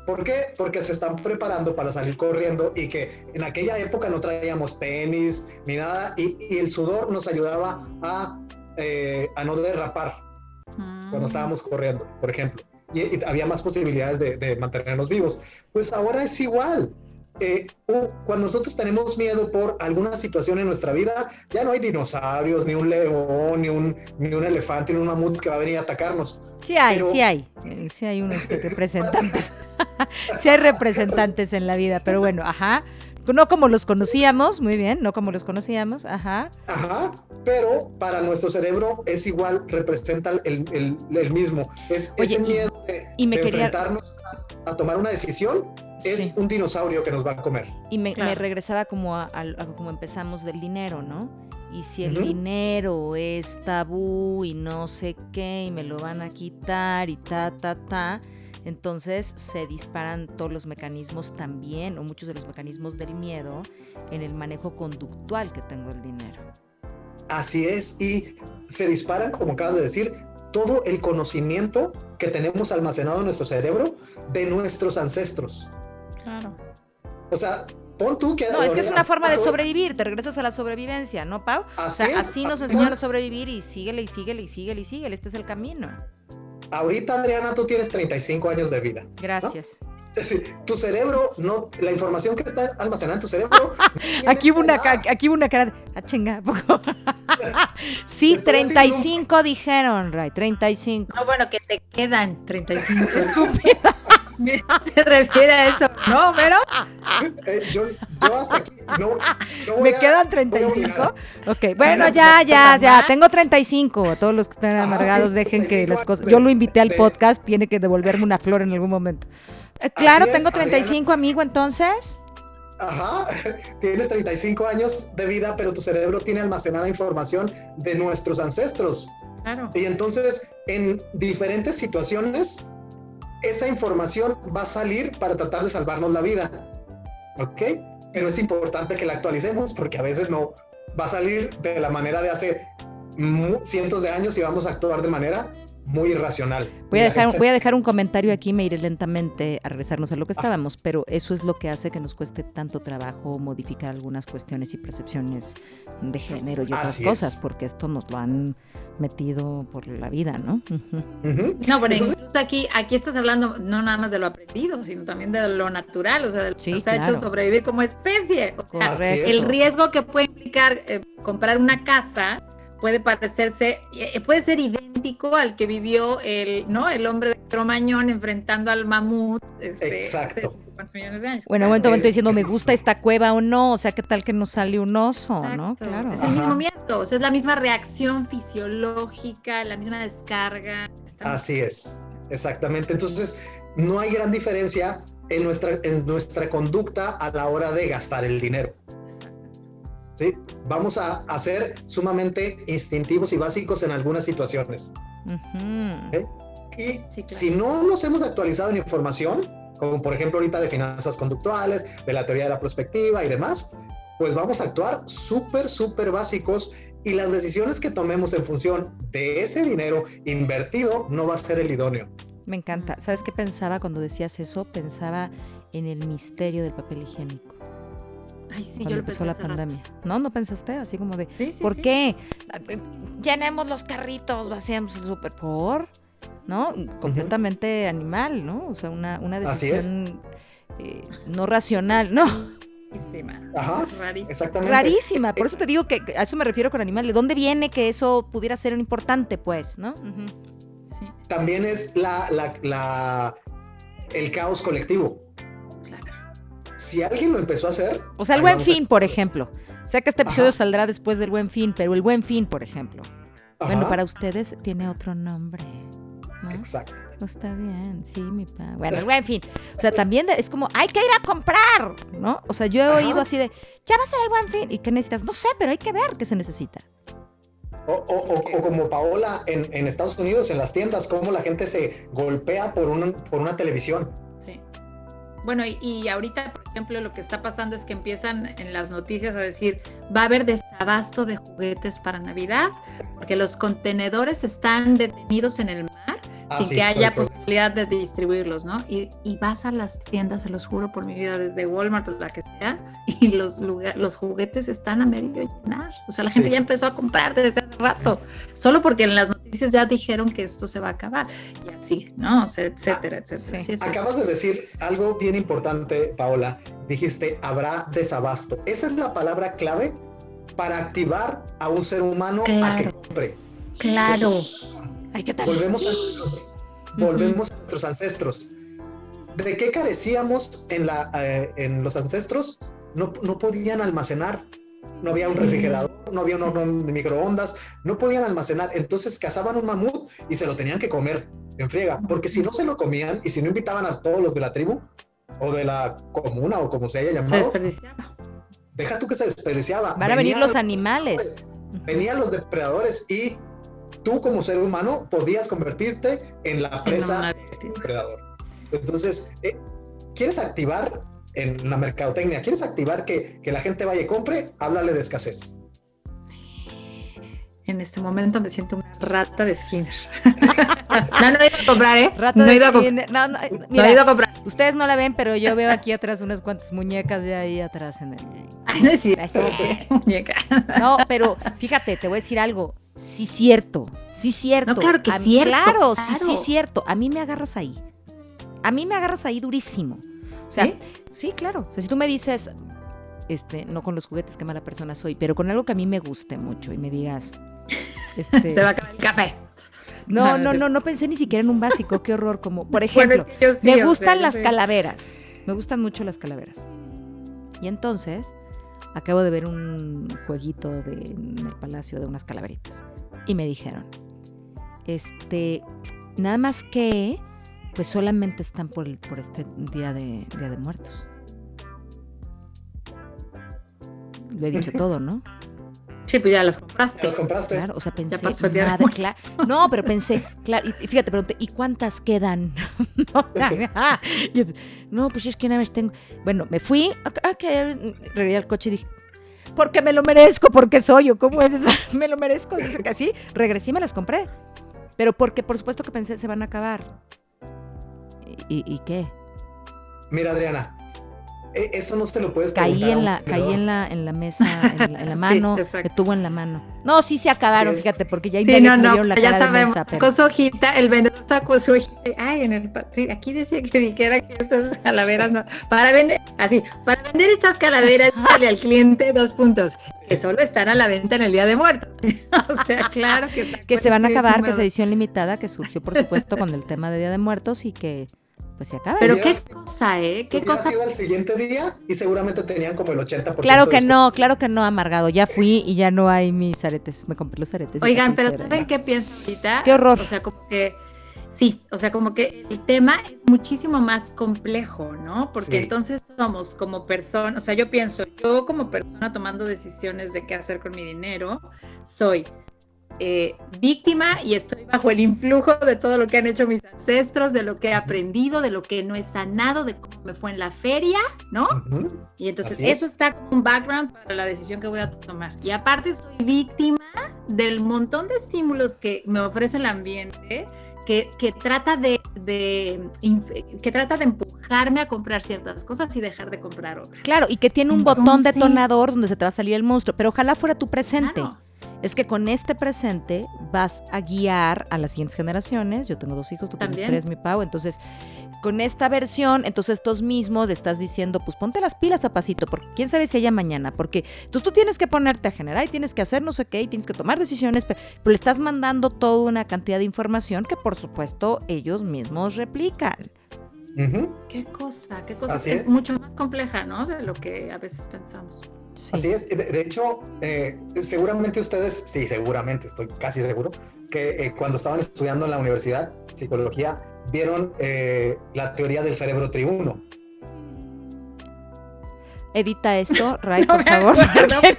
¿Por qué? Porque se están preparando para salir corriendo y que en aquella época no traíamos tenis ni nada y, el sudor nos ayudaba a, eh, a no derrapar cuando mm. estábamos corriendo, por ejemplo y, había más posibilidades de, mantenernos vivos. Pues ahora es igual. Eh, cuando nosotros tenemos miedo por alguna situación en nuestra vida, ya no hay dinosaurios, ni un león, ni un, ni un elefante, ni un mamut que va a venir a atacarnos. Sí hay, sí hay. Eh, sí hay unos representantes. sí hay representantes en la vida, pero bueno, ajá. No como los conocíamos, muy bien, no como los conocíamos, ajá. Ajá, pero para nuestro cerebro es igual, representa el, el, mismo. Es ese miedo de, enfrentarnos a, tomar una decisión, es un dinosaurio que nos va a comer. Y me, regresaba como a, como empezamos del dinero, ¿no? Y si el dinero es tabú y no sé qué, y me lo van a quitar y ta, ta, ta entonces se disparan todos los mecanismos también, o muchos de los mecanismos del miedo, en el manejo conductual que tengo el dinero. Así es, y se disparan, como acabas de decir, todo el conocimiento que tenemos almacenado en nuestro cerebro de nuestros ancestros. Claro. O sea, pon tú que... No, es que es una forma de sobrevivir, te regresas a la sobrevivencia, ¿no, Pau? Así, o sea, así nos enseñan a sobrevivir y síguele y síguele y síguele y síguele, este es el camino. Ahorita, Adriana, tú tienes 35 años de vida. Gracias. tu cerebro, no, la información que está almacenada en tu cerebro. aquí, hubo una, aquí hubo una cara de. Ah, chinga, poco. sí, 35 dijeron, Ray, 35. No, bueno, que te quedan 35. Estúpida. se refiere a eso, ¿no? Pero. Eh, yo, yo, hasta aquí. No, ¿Me quedan 35? Ok, bueno, ya, ya, ya. Tengo 35. Todos los que están amargados, dejen que las cosas. Yo lo invité al podcast, tiene que devolverme una flor en algún momento. Eh, claro, tengo 35, amigo, entonces. Ajá, tienes 35 años de vida, pero tu cerebro tiene almacenada información de nuestros ancestros. Claro. Y entonces, en diferentes situaciones, esa información va a salir para tratar de salvarnos la vida. ¿Ok? Pero es importante que la actualicemos porque a veces no va a salir de la manera de hace cientos de años y vamos a actuar de manera muy irracional. Voy a, dejar, voy a dejar un comentario aquí, me iré lentamente a regresarnos a lo que estábamos, pero eso es lo que hace que nos cueste tanto trabajo modificar algunas cuestiones y percepciones de género y otras cosas, porque esto nos lo han metido por la vida, ¿no? No, bueno, incluso aquí, aquí estás hablando no nada más de lo aprendido, sino también de lo natural, o sea, de lo que nos ha hecho sobrevivir como especie. O sea, el riesgo que puede implicar eh, comprar una casa puede parecerse, eh, puede ser idéntico al que vivió el, ¿no? El hombre de Cromañón enfrentando al mamut. Este, Exacto. millones de años. Bueno, un momento, diciendo, ¿me gusta esta cueva o no? O sea, ¿qué tal que nos sale un oso, no? Claro. Es el mismo miedo, o sea, es la misma reacción fisiológica, la misma descarga. Así es, exactamente. Entonces, no hay gran diferencia en nuestra, en nuestra conducta a la hora de gastar el dinero. Vamos a, ser sumamente instintivos y básicos en algunas situaciones. Y si no nos hemos actualizado en información, como por ejemplo ahorita de finanzas conductuales, de la teoría de la perspectiva y demás, pues vamos a actuar súper, súper básicos y las decisiones que tomemos en función de ese dinero invertido no va a ser el idóneo. Me encanta. ¿Sabes qué pensaba cuando decías eso? Pensaba en el misterio del papel higiénico. Ay, sí, cuando empezó la pandemia. ¿No? ¿No pensaste? Así como de, ¿por qué? Llenemos los carritos, vaciamos el súper. ¿Por? ¿No? Completamente animal, ¿no? O sea, una, una decisión eh, no racional, ¿no? Rarísima. Ajá, Rarísima. Exactamente. Rarísima. Por eso te digo que a eso me refiero con animal. ¿De dónde viene que eso pudiera ser un importante, pues, no? sí. También es la, la, la, el caos colectivo si alguien lo empezó a hacer. O sea, el buen fin, por ejemplo. Sé que este episodio saldrá después del buen fin, pero el buen fin, por ejemplo. Bueno, para ustedes tiene otro nombre. Exacto. Está bien, sí, mi pa. Bueno, el buen fin. O sea, también es como, hay que ir a comprar, ¿no? O sea, yo he oído así de, ya va a ser el buen fin. ¿Y qué necesitas? No sé, pero hay que ver qué se necesita. O, como Paola en, en, Estados Unidos, en las tiendas, cómo la gente se golpea por, un, por una televisión. Bueno, y, ahorita, por ejemplo, lo que está pasando es que empiezan en las noticias a decir, va a haber desabasto de juguetes para Navidad, porque los contenedores están detenidos en el mar Ah, sin que haya posibilidad de distribuirlos, ¿no? Y, vas a las tiendas, se los juro por mi vida, desde Walmart o la que sea, y los, los juguetes están a medio llenar. O sea, la gente ya empezó a comprar desde hace rato, solo porque en las noticias ya dijeron que esto se va a acabar. Y así, ¿no? O sea, etcétera, etcétera. Acabas de decir algo bien importante, Paola. Dijiste, habrá desabasto. Esa es la palabra clave para activar a un ser humano a que compre. Claro. Volvemos, a nuestros, volvemos a nuestros ancestros. ¿De qué carecíamos en, la, eh, en los ancestros? No, no, podían almacenar. No había un refrigerador, no había un horno de microondas, no podían almacenar. Entonces cazaban un mamut y se lo tenían que comer en friega, porque si no se lo comían y si no invitaban a todos los de la tribu o de la comuna o como se haya llamado, se desperdiciaba. Deja tú que se desperdiciaba. Van a venir los animales. Venían los depredadores y tú como ser humano podías convertirte en la presa de este depredador. Entonces, eh, ¿quieres activar en la mercadotecnia? ¿Quieres activar que, que la gente vaya y compre? Háblale de escasez. En este momento me siento una rata de Skinner. no, no he ido a comprar, ¿eh? Rata no he ido a comprar. No, no, no he ido a comprar. Ustedes no la ven, pero yo veo aquí atrás unas cuantas muñecas de ahí atrás en el. Ay, no es cierto. Muñeca. No, pero fíjate, te voy a decir algo. Sí, cierto. Sí, cierto. No, claro que cierto. Claro, sí, sí, cierto. A mí me agarras ahí. A mí me agarras ahí durísimo. O sea, ¿Sí? claro. O sea, si tú me dices, este, no con los juguetes, qué mala persona soy, pero con algo que a mí me guste mucho y me digas. Este, Se va a acabar el café. No, no, no, no pensé ni siquiera en un básico, qué horror, como, por ejemplo, me gustan las calaveras, me gustan mucho las calaveras. Y entonces, acabo de ver un jueguito de, en el palacio de unas calaveritas. Y me dijeron, este, nada más que, pues solamente están por, el, por este día de, día de muertos. Lo he dicho todo, ¿no? Sí, pues ya las compraste. Las compraste. Claro, o sea, pensé, madre, claro. No, pero pensé, claro, y, fíjate, pregunté, ¿y cuántas quedan? no, pues es que una vez tengo. Bueno, me fui, a, que regresé al coche y dije, porque me lo merezco, porque soy yo, ¿cómo es eso? me lo merezco, dice que así, regresé y me las compré. Pero porque por supuesto que pensé, se van a acabar. ¿Y, y qué? Mira, Adriana, eso no se lo puedes caí en la caí en la en la mesa en la, mano me tuvo en la mano. No sí se acabaron fíjate porque ya sí, no, no, la ya sabemos. mesa, con su hojita el vendedor sacó su hojita ay en el sí, aquí decía que dijera que estas calaveras no para vender así para vender estas calaveras dale al cliente dos puntos que solo están a la venta en el día de muertos. O sea claro que que se van a acabar que es edición limitada que surgió por supuesto con el tema de día de muertos y que pues se acaba. Pero qué cosa, ¿eh? ¿Qué cosa? sido al siguiente día y seguramente tenían como el 80%. Claro que no, claro que no, amargado. Ya fui y ya no hay mis aretes. Me compré los aretes. Oigan, pero ¿saben qué pienso ahorita? Qué horror. O sea, como que sí, o sea, como que el tema es muchísimo más complejo, ¿no? Porque entonces somos como personas, o sea, yo pienso, yo como persona tomando decisiones de qué hacer con mi dinero, soy eh, víctima y estoy bajo el influjo de todo lo que han hecho mis ancestros, de lo que he aprendido, de lo que no he sanado, de cómo me fue en la feria, ¿no? Y entonces eso está como un background para la decisión que voy a tomar. Y aparte soy víctima del montón de estímulos que me ofrece el ambiente. Que, que, trata de, de, que trata de empujarme a comprar ciertas cosas y dejar de comprar otras. Claro, y que tiene un botón detonador donde se te va a salir el monstruo, pero ojalá fuera tu presente es que con este presente vas a guiar a las siguientes generaciones. Yo tengo dos hijos, tú tienes tres, mi Pau. Entonces, con esta versión, entonces estos mismos le estás diciendo, pues ponte las pilas, papacito, porque quién sabe si haya mañana. Porque tú, tú tienes que ponerte a generar y tienes que hacer no sé qué y tienes que tomar decisiones, pero, le estás mandando toda una cantidad de información que, por supuesto, ellos mismos replican. Qué cosa, qué cosa. es mucho más compleja, ¿no? De lo que a veces pensamos. Así es. De, hecho, eh, seguramente ustedes, sí, seguramente, estoy casi seguro, que eh, cuando estaban estudiando en la universidad, psicología, vieron eh, la teoría del cerebro triuno. Edita eso, Ray, por favor.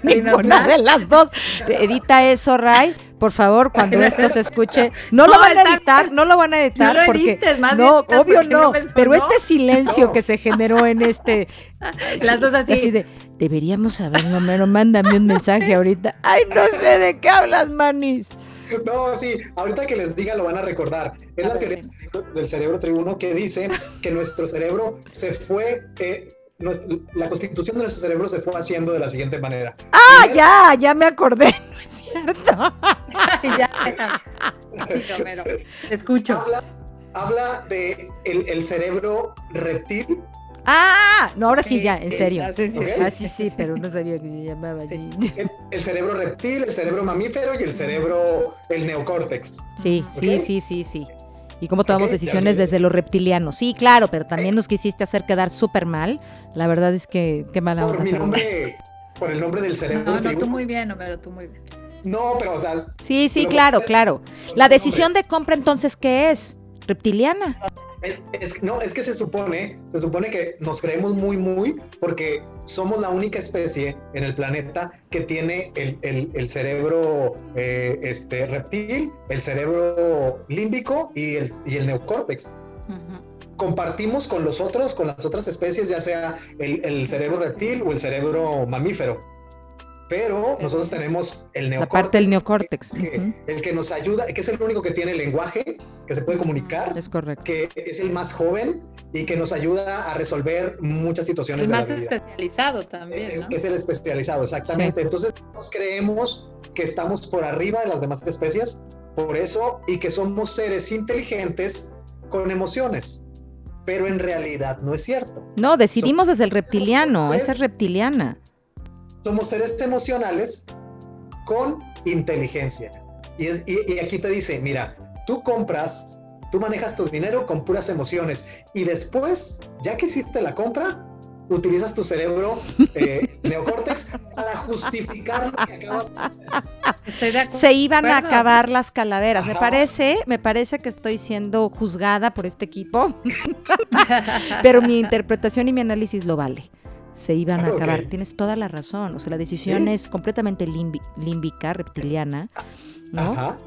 ninguna de las dos. Edita eso, Ray, por favor, cuando esto se escuche. No, lo van a editar, no lo van a editar no porque no, obvio no. Pero este silencio que se generó en este, las dos así. así de, Deberíamos saber, no me mándame un mensaje ahorita. Ay, no sé de qué hablas, manis. No, sí, ahorita que les diga lo van a recordar. Es la teoría del cerebro tribuno que dice que nuestro cerebro se fue, eh, la constitución de nuestro cerebro se fue haciendo de la siguiente manera. Ah, ya, ya me acordé, no es cierto. ya, escucho. Habla, de el cerebro reptil, Ah, no, ahora sí, ya, en serio. Ah, sí, sí, ah, sí, sí, pero no sabía que se llamaba así. El, cerebro reptil, el cerebro mamífero y el cerebro, el neocórtex. Sí, sí, sí, sí, sí. Y cómo tomamos decisiones desde lo reptiliano. Sí, claro, pero también nos quisiste hacer quedar súper mal. La verdad es que qué mala Por mi nombre, por el nombre del cerebro. No, no, tú muy bien, Homero, tú muy bien. No, pero o sea. Sí, sí, claro, claro. La decisión de compra entonces, ¿qué es? ¿Reptiliana? Es, no, es que se supone, se supone que nos creemos muy, muy, porque somos la única especie en el planeta que tiene el, cerebro eh, este, reptil, el cerebro límbico y el, y el neocórtex. Compartimos con los otros, con las otras especies, ya sea el cerebro reptil o el cerebro mamífero pero nosotros tenemos el neocórtex. La parte del neocórtex. El que nos ayuda, que es el único que tiene lenguaje, que se puede comunicar. Es correcto. Que es el más joven y que nos ayuda a resolver muchas situaciones. El más especializado también. ¿no? Es, el especializado, exactamente. Entonces, nos creemos que estamos por arriba de las demás especies, por eso, y que somos seres inteligentes con emociones pero en realidad no es cierto. No, decidimos desde el reptiliano, esa es reptiliana somos seres emocionales con inteligencia. Y, aquí te dice, mira, tú compras, tú manejas tu dinero con puras emociones y después, ya que hiciste la compra, utilizas tu cerebro eh, neocórtex para justificar lo que acabas de Se iban a acabar las calaveras. Me parece, me parece que estoy siendo juzgada por este equipo, pero mi interpretación y mi análisis lo vale. Se iban a acabar. Tienes toda la razón. O sea, la decisión es completamente límbica, reptiliana, ¿no? Ajá.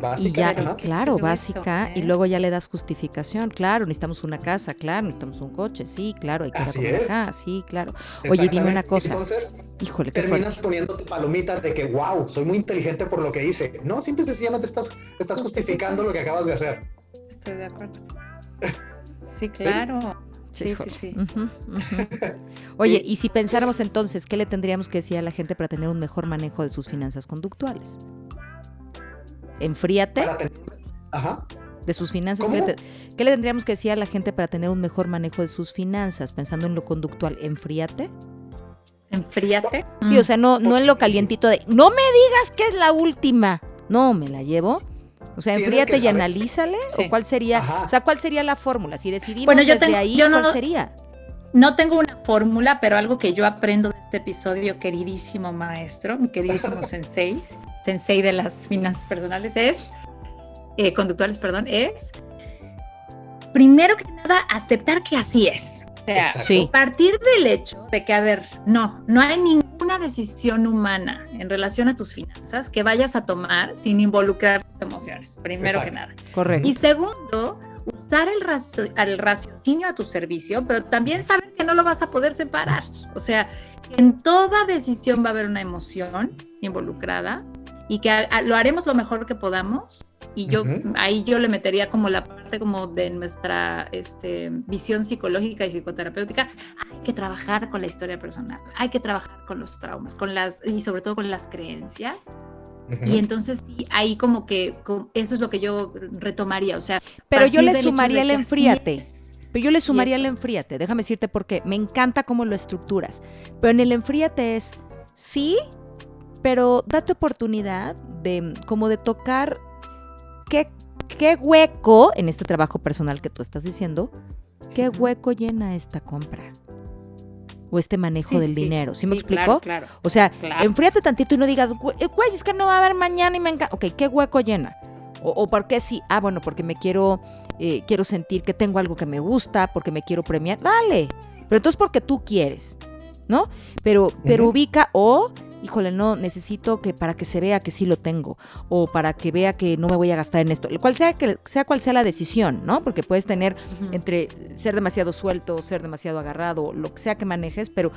Básica, y ya, claro, básica, y luego ya le das justificación, claro, necesitamos una casa, claro, necesitamos un coche, sí, claro, hay que ir a comer acá, sí, claro. Oye, dime una cosa. Entonces, híjole, terminas poniendo tu palomita de que, wow, soy muy inteligente por lo que hice. No, simple y sencillamente estás, estás justificando lo que acabas de hacer. Estoy de acuerdo. Sí, claro. Sí, sí, sí. Oye, y si pensáramos entonces, ¿qué le tendríamos que decir a la gente para tener un mejor manejo de sus finanzas conductuales? enfríate. Ajá. De sus finanzas. ¿Qué le, tendríamos que decir a la gente para tener un mejor manejo de sus finanzas? Pensando en lo conductual, enfríate. Enfríate. Sí, o sea, no, no en lo calientito de, no me digas que es la última. No, me la llevo. O sea, enfríate y analízale. ¿O cuál sería? O sea, ¿cuál sería la fórmula? Si decidimos bueno, yo desde ahí, ¿cuál sería? No tengo una fórmula, pero algo que yo aprendo de este episodio, queridísimo maestro, mi queridísimo sensei, sensei de las finanzas personales, es, eh, conductuales, perdón, es, primero que nada, aceptar que así es. O sea, partir del hecho de que, a ver, no, no hay ninguna decisión humana en relación a tus finanzas que vayas a tomar sin involucrar tus emociones, primero que nada. Correcto. Y segundo, usar el, raciocinio a tu servicio, pero también saber que no lo vas a poder separar. O sea, en toda decisión va a haber una emoción involucrada y que lo haremos lo mejor que podamos. Y yo ahí yo le metería como la parte como de nuestra este, visión psicológica y psicoterapéutica. Hay que trabajar con la historia personal, hay que trabajar con los traumas, con las y sobre todo con las creencias y entonces sí, ahí como que eso es lo que yo retomaría, o sea... Pero yo le sumaría el enfríate. Pero yo le sumaría el enfríate, déjame decirte por qué. Me encanta cómo lo estructuras. Pero en el enfríate es, sí, pero date oportunidad de como de tocar qué, qué hueco en este trabajo personal que tú estás diciendo, qué hueco llena esta compra o este manejo del dinero. ¿Sí, me explico? Claro, o sea, enfríate tantito y no digas, eh, güey, es que no va a haber mañana y me encanta. Ok, ¿qué hueco llena? O, o por qué sí, ah, bueno, porque me quiero, eh, quiero sentir que tengo algo que me gusta, porque me quiero premiar. Dale. Pero entonces porque tú quieres, ¿no? Pero, pero ubica o híjole, no, necesito que para que se vea que sí lo tengo, o para que vea que no me voy a gastar en esto, cual sea que sea cual sea la decisión, ¿no? Porque puedes tener entre ser demasiado suelto, ser demasiado agarrado, lo que sea que manejes, pero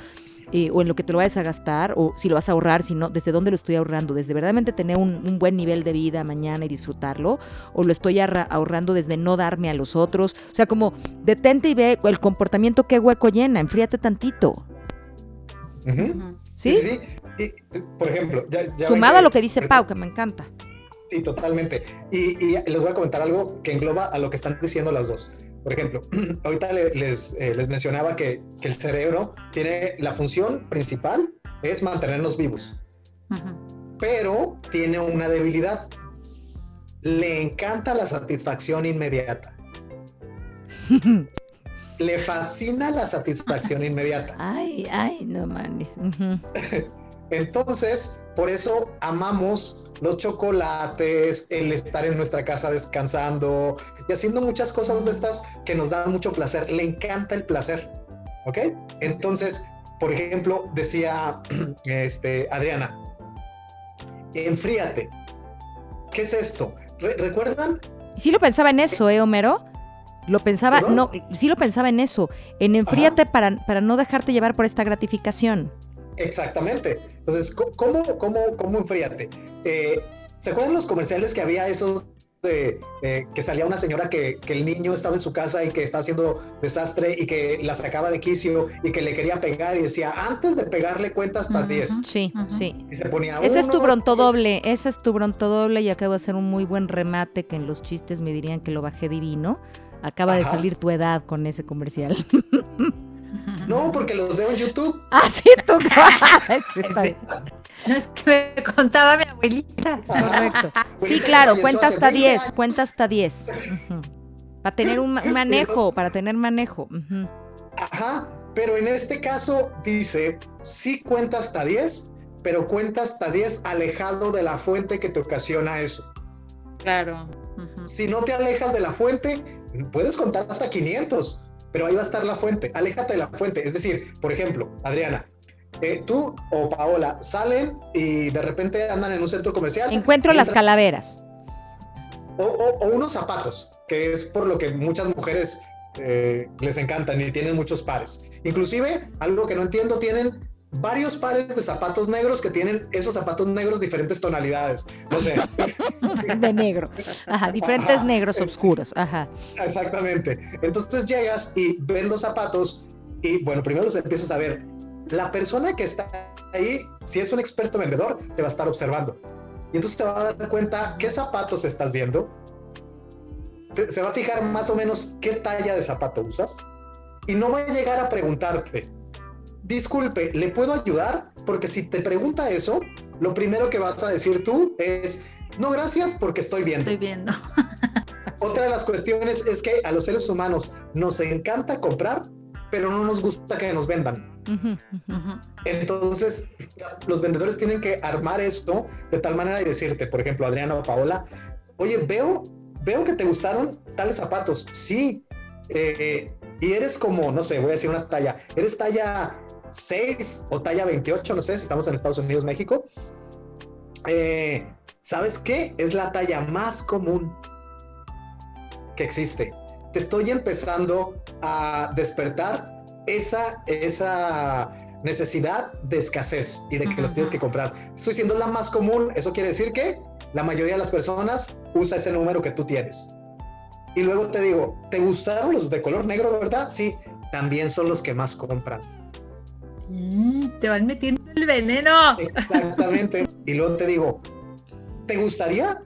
eh, o en lo que te lo vayas a gastar, o si lo vas a ahorrar, si no, desde dónde lo estoy ahorrando, desde verdaderamente tener un, buen nivel de vida mañana y disfrutarlo, o lo estoy ahorrando desde no darme a los otros, o sea, como detente y ve el comportamiento qué hueco llena, enfríate tantito. ¿Sí? sí, por ejemplo, sumado a lo que dice Pau, que me encanta. Sí, totalmente. Y, les voy a comentar algo que engloba a lo que están diciendo las dos. Por ejemplo, ahorita les, eh, les, mencionaba que, que, el cerebro tiene la función principal es mantenernos vivos, pero tiene una debilidad. Le encanta la satisfacción inmediata. Le fascina la satisfacción inmediata. Ay, ay, no mames. Entonces, por eso amamos los chocolates, el estar en nuestra casa descansando y haciendo muchas cosas de estas que nos dan mucho placer. Le encanta el placer. ¿Ok? Entonces, por ejemplo, decía este, Adriana, enfríate. ¿Qué es esto? ¿Recuerdan? Sí lo pensaba en eso, ¿eh, Homero? Lo pensaba, no, sí lo pensaba en eso, en enfríate para, para no dejarte llevar por esta gratificación. Exactamente. Entonces, ¿cómo, cómo, cómo enfríate? Eh, ¿Se acuerdan los comerciales que había esos de eh, que salía una señora que, el niño estaba en su casa y que está haciendo desastre y que la sacaba de quicio y que le quería pegar y decía, antes de pegarle cuenta hasta 10. Sí, sí. Y se ponía Ese es tu bronto doble, ese es tu bronto doble y acabo de hacer un muy buen remate que en los chistes me dirían que lo bajé divino. Acaba de salir tu edad con ese comercial. No, porque los veo en YouTube. Ah, sí, tú. No es que me contaba mi abuelita. Correcto. Sí, claro, cuenta hasta 10, cuenta hasta 10. Para tener un, manejo, para tener manejo. Ajá, pero en este caso dice, sí cuenta hasta 10, pero cuenta hasta 10 alejado de la fuente que te ocasiona eso. Claro. Si no te alejas de la fuente, puedes contar hasta 500, pero ahí va a estar la fuente. Aléjate de la fuente. Es decir, por ejemplo, Adriana, eh, tú o Paola salen y de repente andan en un centro comercial. Encuentro las calaveras. O, unos zapatos, que es por lo que muchas mujeres eh, les encantan y tienen muchos pares. Inclusive, algo que no entiendo, tienen varios pares de zapatos negros que tienen esos zapatos negros diferentes tonalidades. No sé. De negro. Ajá, diferentes negros oscuros. Ajá. Exactamente. Entonces llegas y ven los zapatos y bueno, primero los empiezas a ver. La persona que está ahí, si es un experto vendedor, te va a estar observando. Y entonces te va a dar cuenta qué zapatos estás viendo. se va a fijar más o menos qué talla de zapato usas. Y no va a llegar a preguntarte, disculpe, ¿le puedo ayudar? Porque si te pregunta eso, lo primero que vas a decir tú es, no, gracias porque estoy viendo. Estoy viendo. Otra de las cuestiones es que a los seres humanos nos encanta comprar, pero no nos gusta que nos vendan. Entonces, los vendedores tienen que armar esto de tal manera y decirte, por ejemplo, Adriana o Paola, oye, veo, veo que te gustaron tales zapatos. Sí. Eh, y eres como, no sé, voy a decir una talla, eres talla 6 o talla 28, no sé si estamos en Estados Unidos, México. Eh, ¿Sabes qué? Es la talla más común que existe. Te estoy empezando a despertar esa, esa necesidad de escasez y de que los tienes que comprar. Estoy diciendo la más común, eso quiere decir que la mayoría de las personas usa ese número que tú tienes. Y luego te digo, ¿te gustaron los de color negro, verdad? Sí, también son los que más compran. Y te van metiendo el veneno. Exactamente. y luego te digo, ¿te gustaría?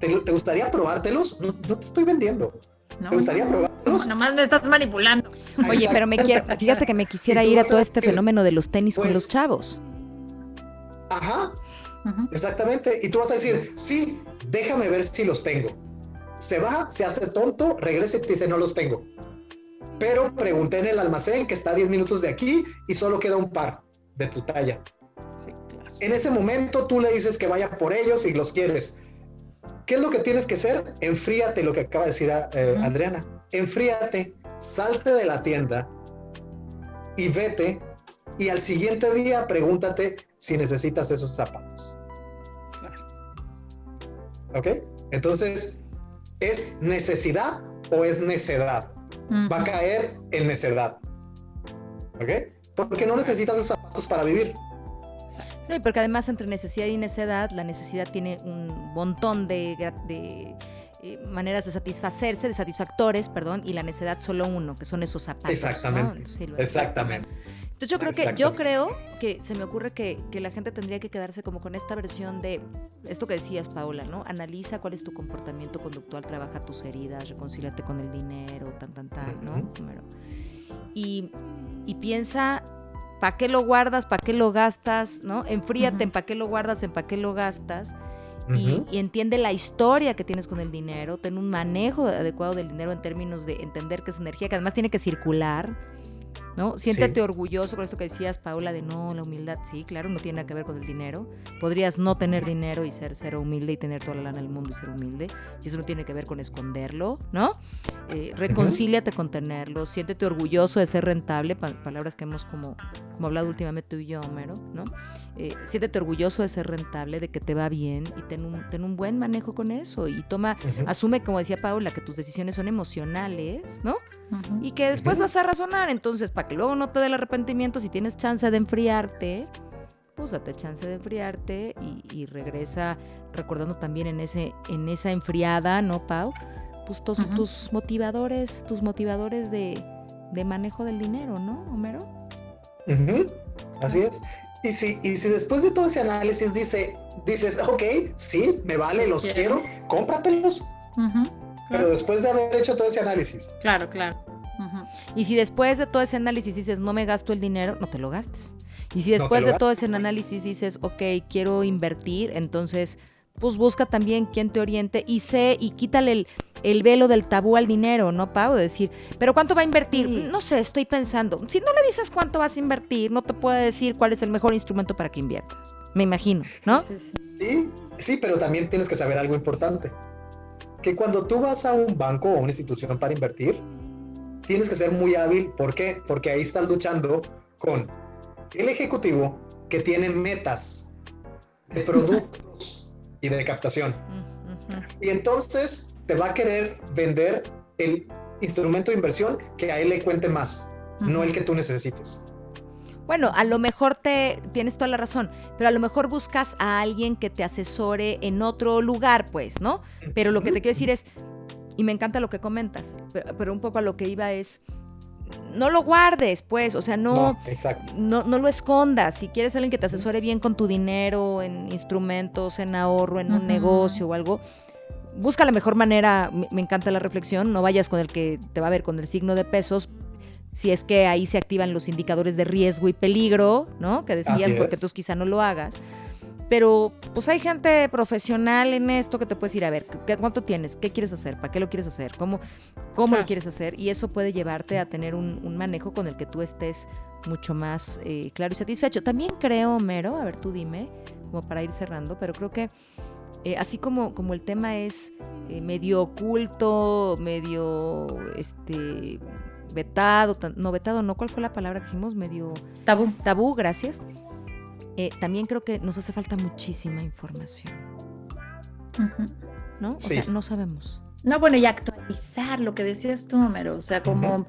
¿Te, gustaría probártelos? No, te estoy vendiendo. ¿Te gustaría probártelos? nomás me estás manipulando. Oye, pero me quiero, fíjate que me quisiera ir a todo este fenómeno de los tenis con pues los chavos. Ajá. Exactamente. Y tú vas a decir, sí, déjame ver si los tengo. Se va, se hace tonto, regresa y te dice, no los tengo pero pregunté en el almacén que está a 10 minutos de aquí y solo queda un par de tu talla. En ese momento tú le dices que vaya por ellos y los quieres. ¿Qué es lo que tienes que hacer? Enfríate, lo que acaba de decir eh, Adriana. Enfríate, salte de la tienda y vete. Y al siguiente día pregúntate si necesitas esos zapatos. ¿Ok? Entonces, ¿es necesidad o es necedad? Va a caer en necedad. ¿Ok? Porque no necesitas esos zapatos para vivir. No, y porque además entre necesidad y necedad, la necesidad tiene un montón de, eh, maneras de satisfacerse, de satisfactores, perdón, y la necedad solo uno, que son esos zapatos. Exactamente. Exactamente. Entonces yo creo que, yo creo que se me ocurre que, que, la gente tendría que quedarse como con esta versión de esto que decías, Paola, ¿no? Analiza cuál es tu comportamiento conductual, trabaja tus heridas, reconcíliate con el dinero, tan, tan, tan, ¿no? Y, y piensa ¿para qué lo guardas? ¿Para qué lo gastas? ¿No? Enfríate en para qué lo guardas, en para qué lo gastas. y, y, entiende la historia que tienes con el dinero, ten un manejo adecuado del dinero en términos de entender que es energía, que además tiene que circular, ¿no? Siéntete orgulloso con esto que decías, Paula, de no, la humildad, sí, claro, no tiene nada que ver con el dinero. Podrías no tener dinero y ser, ser humilde y tener toda la lana del mundo y ser humilde, si eso no tiene que ver con esconderlo, ¿no? Eh, reconcíliate con tenerlo, siéntete orgulloso de ser rentable, palabras que hemos como, como hablado últimamente tú y yo, Homero, ¿no? Eh, siéntete orgulloso de ser rentable, de que te va bien y ten un, ten un buen manejo con eso y toma, asume, como decía Paula, que tus decisiones son emocionales, ¿no? Y que después vas a razonar, entonces, para que luego no te dé el arrepentimiento, si tienes chance de enfriarte, pues date chance de enfriarte y, regresa recordando también en, ese, en esa enfriada, ¿no, Pau? Pues tus, tus motivadores, tus motivadores de, manejo del dinero, ¿no, Homero? Así es. Y si, y si después de todo ese análisis dice, dices, ok, sí, me vale, los quiero, cómpratelos. Pero después de haber hecho todo ese análisis. Claro, claro. Y si después de todo ese análisis dices, no me gasto el dinero, no te lo gastes. Y si después de todo ese análisis dices, ok, quiero invertir, entonces pues busca también quien te oriente y sé y quítale el, velo del tabú al dinero, ¿no, Pau? De decir, ¿pero cuánto va a invertir? No sé, estoy pensando. Si no le dices cuánto vas a invertir, no te puede decir cuál es el mejor instrumento para que inviertas. Me imagino, ¿no? Sí, sí, pero también tienes que saber algo importante. Que cuando tú vas a un banco o una institución para invertir, tienes que ser muy hábil. ¿Por qué? Porque ahí estás luchando con el ejecutivo que tiene metas de productos y de captación. Y entonces te va a querer vender el instrumento de inversión que a él le cuente más, no el que tú necesites. Bueno, a lo mejor te tienes toda la razón, pero a lo mejor buscas a alguien que te asesore en otro lugar, pues, ¿no? Pero lo que te quiero decir es, y me encanta lo que comentas, pero un poco a lo que iba es, no lo guardes, pues, o sea, no, no, no, lo escondas. Si quieres alguien que te asesore bien con tu dinero, en instrumentos, en ahorro, en un negocio o algo, busca la mejor manera. Me, encanta la reflexión. No vayas con el que te va a ver con el signo de pesos. Si es que ahí se activan los indicadores de riesgo y peligro, ¿no? Que decías, porque tú quizá no lo hagas. Pero pues hay gente profesional en esto que te puedes ir a ver, ¿cuánto tienes? ¿Qué quieres hacer? ¿Para qué lo quieres hacer? ¿Cómo, cómo lo quieres hacer? Y eso puede llevarte a tener un, manejo con el que tú estés mucho más eh, claro y satisfecho. También creo, Mero, a ver, tú dime, como para ir cerrando, pero creo que eh, así como, como el tema es eh, medio oculto, medio este vetado, no vetado, no, ¿cuál fue la palabra que dijimos? Medio tabú. Tabú, gracias. Eh, también creo que nos hace falta muchísima información. ¿No? O sea, no sabemos. No, bueno, y actualizar lo que decías tú, Homero, o sea, como,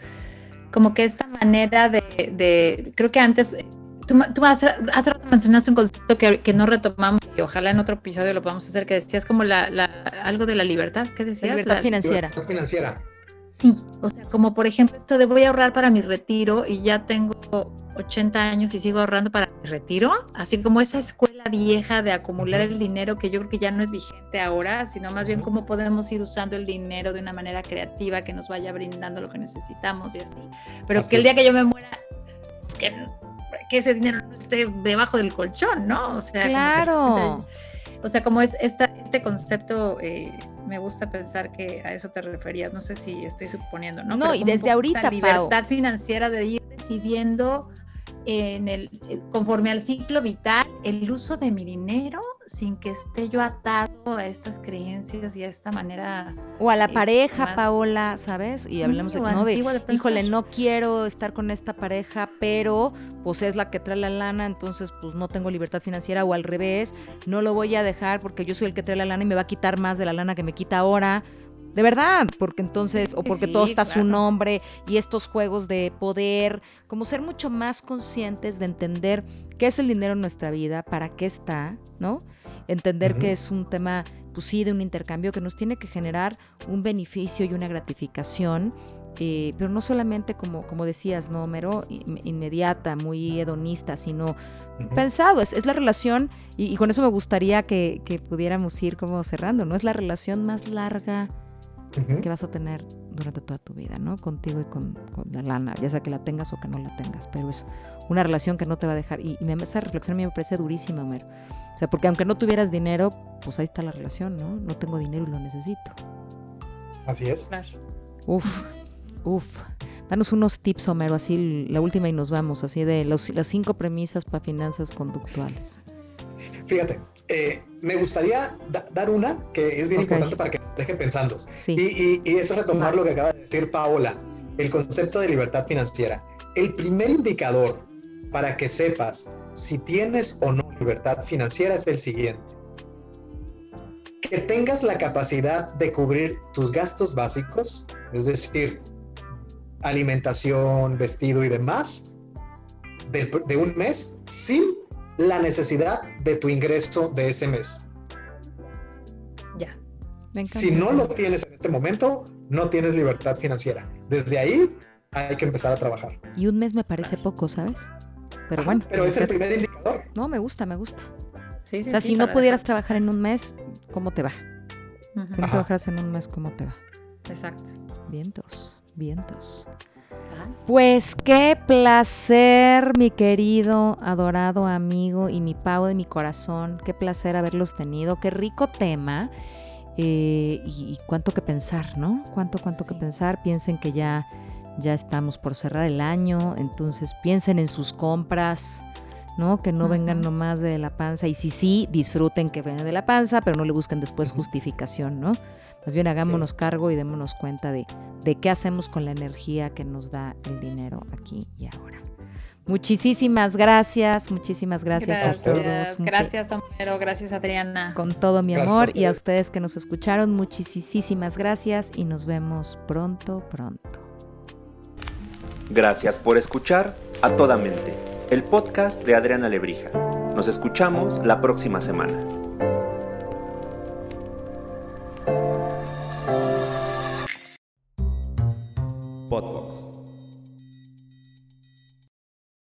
como que esta manera de, creo que antes, tú, tú hace, hace, rato mencionaste un concepto que, que, no retomamos y ojalá en otro episodio lo podamos hacer, que decías como la, la algo de la libertad, ¿qué decías? libertad financiera. Libertad financiera. Sí, o sea, como por ejemplo esto de voy a ahorrar para mi retiro y ya tengo 80 años y sigo ahorrando para mi retiro, así como esa escuela vieja de acumular el dinero que yo creo que ya no es vigente ahora, sino más bien cómo podemos ir usando el dinero de una manera creativa que nos vaya brindando lo que necesitamos y así. Pero que el día que yo me muera, pues que, ese dinero no esté debajo del colchón, ¿no? O sea, claro. O sea, como es esta, este concepto... Eh, me gusta pensar que a eso te referías. No sé si estoy suponiendo, ¿no? No, y desde ahorita, La libertad financiera de ir decidiendo en el, eh, conforme al ciclo vital el uso de mi dinero sin que esté yo atado a estas creencias y a esta manera. O a la pareja, Paola, ¿sabes? Y hablamos de, ¿no? de, híjole, no quiero estar con esta pareja, pero pues es la que trae la lana, entonces pues no tengo libertad financiera o al revés, no lo voy a dejar porque yo soy el que trae la lana y me va a quitar más de la lana que me quita ahora. De verdad, porque entonces, o porque todo está a su nombre y estos juegos de poder, como ser mucho más conscientes de entender qué es el dinero en nuestra vida, para qué está, ¿no? Entender que es un tema, pues sí, de un intercambio que nos tiene que generar un beneficio y una gratificación eh, pero no solamente como, como decías, ¿no, Homero? Inmediata, muy hedonista, sino pensado. Es, es, la relación, y, con eso me gustaría que, que, pudiéramos ir como cerrando, ¿no? Es la relación más larga que vas a tener durante toda tu vida, ¿no? Contigo y con, la lana, ya sea que la tengas o que no la tengas, pero es una relación que no te va a dejar. Y, me, esa reflexión a mí me parece durísima, Homero. O sea, porque aunque no tuvieras dinero, pues ahí está la relación, ¿no? No tengo dinero y lo necesito. Así es. Uf, uf. Danos unos tips, Homero, así la última y nos vamos, así de los, las cinco premisas para finanzas conductuales. Fíjate, eh, me gustaría dar una que es bien importante para que dejen pensando. Y, y, es retomar lo que acaba de decir Paola, el concepto de libertad financiera. El primer indicador para que sepas si tienes o no libertad financiera es el siguiente. Que tengas la capacidad de cubrir tus gastos básicos, es decir, alimentación, vestido y demás, de, de un mes sin la necesidad de tu ingreso de ese mes. Ya. Si no lo tienes en este momento, no tienes libertad financiera. Desde ahí hay que empezar a trabajar. Y un mes me parece poco, ¿sabes? Pero bueno. Pero es el primer indicador. No, me gusta, me gusta. o sea, si no pudieras trabajar en un mes, ¿cómo te va? Si no trabajaras en un mes, ¿cómo te va? Exacto. Vientos, vientos. Pues qué placer, mi querido, adorado amigo y mi pavo de mi corazón. Qué placer haberlos tenido. Qué rico tema. Eh, y, cuánto que pensar, ¿no? Cuánto, cuánto que pensar. Piensen que ya, ya estamos por cerrar el año. Entonces piensen en sus compras. ¿no? Que no vengan nomás de la panza y si sí, disfruten que vengan de la panza, pero no le busquen después justificación, ¿no? Más bien hagámonos cargo y démonos cuenta de, de qué hacemos con la energía que nos da el dinero aquí y ahora. Muchísimas gracias, muchísimas gracias, a todos. Gracias, Homero, gracias, Adriana. Con todo mi amor y a ustedes que nos escucharon, muchísimas gracias y nos vemos pronto, pronto. Gracias por escuchar a toda mente el podcast de Adriana Lebrija. Nos escuchamos la próxima semana. Podbox.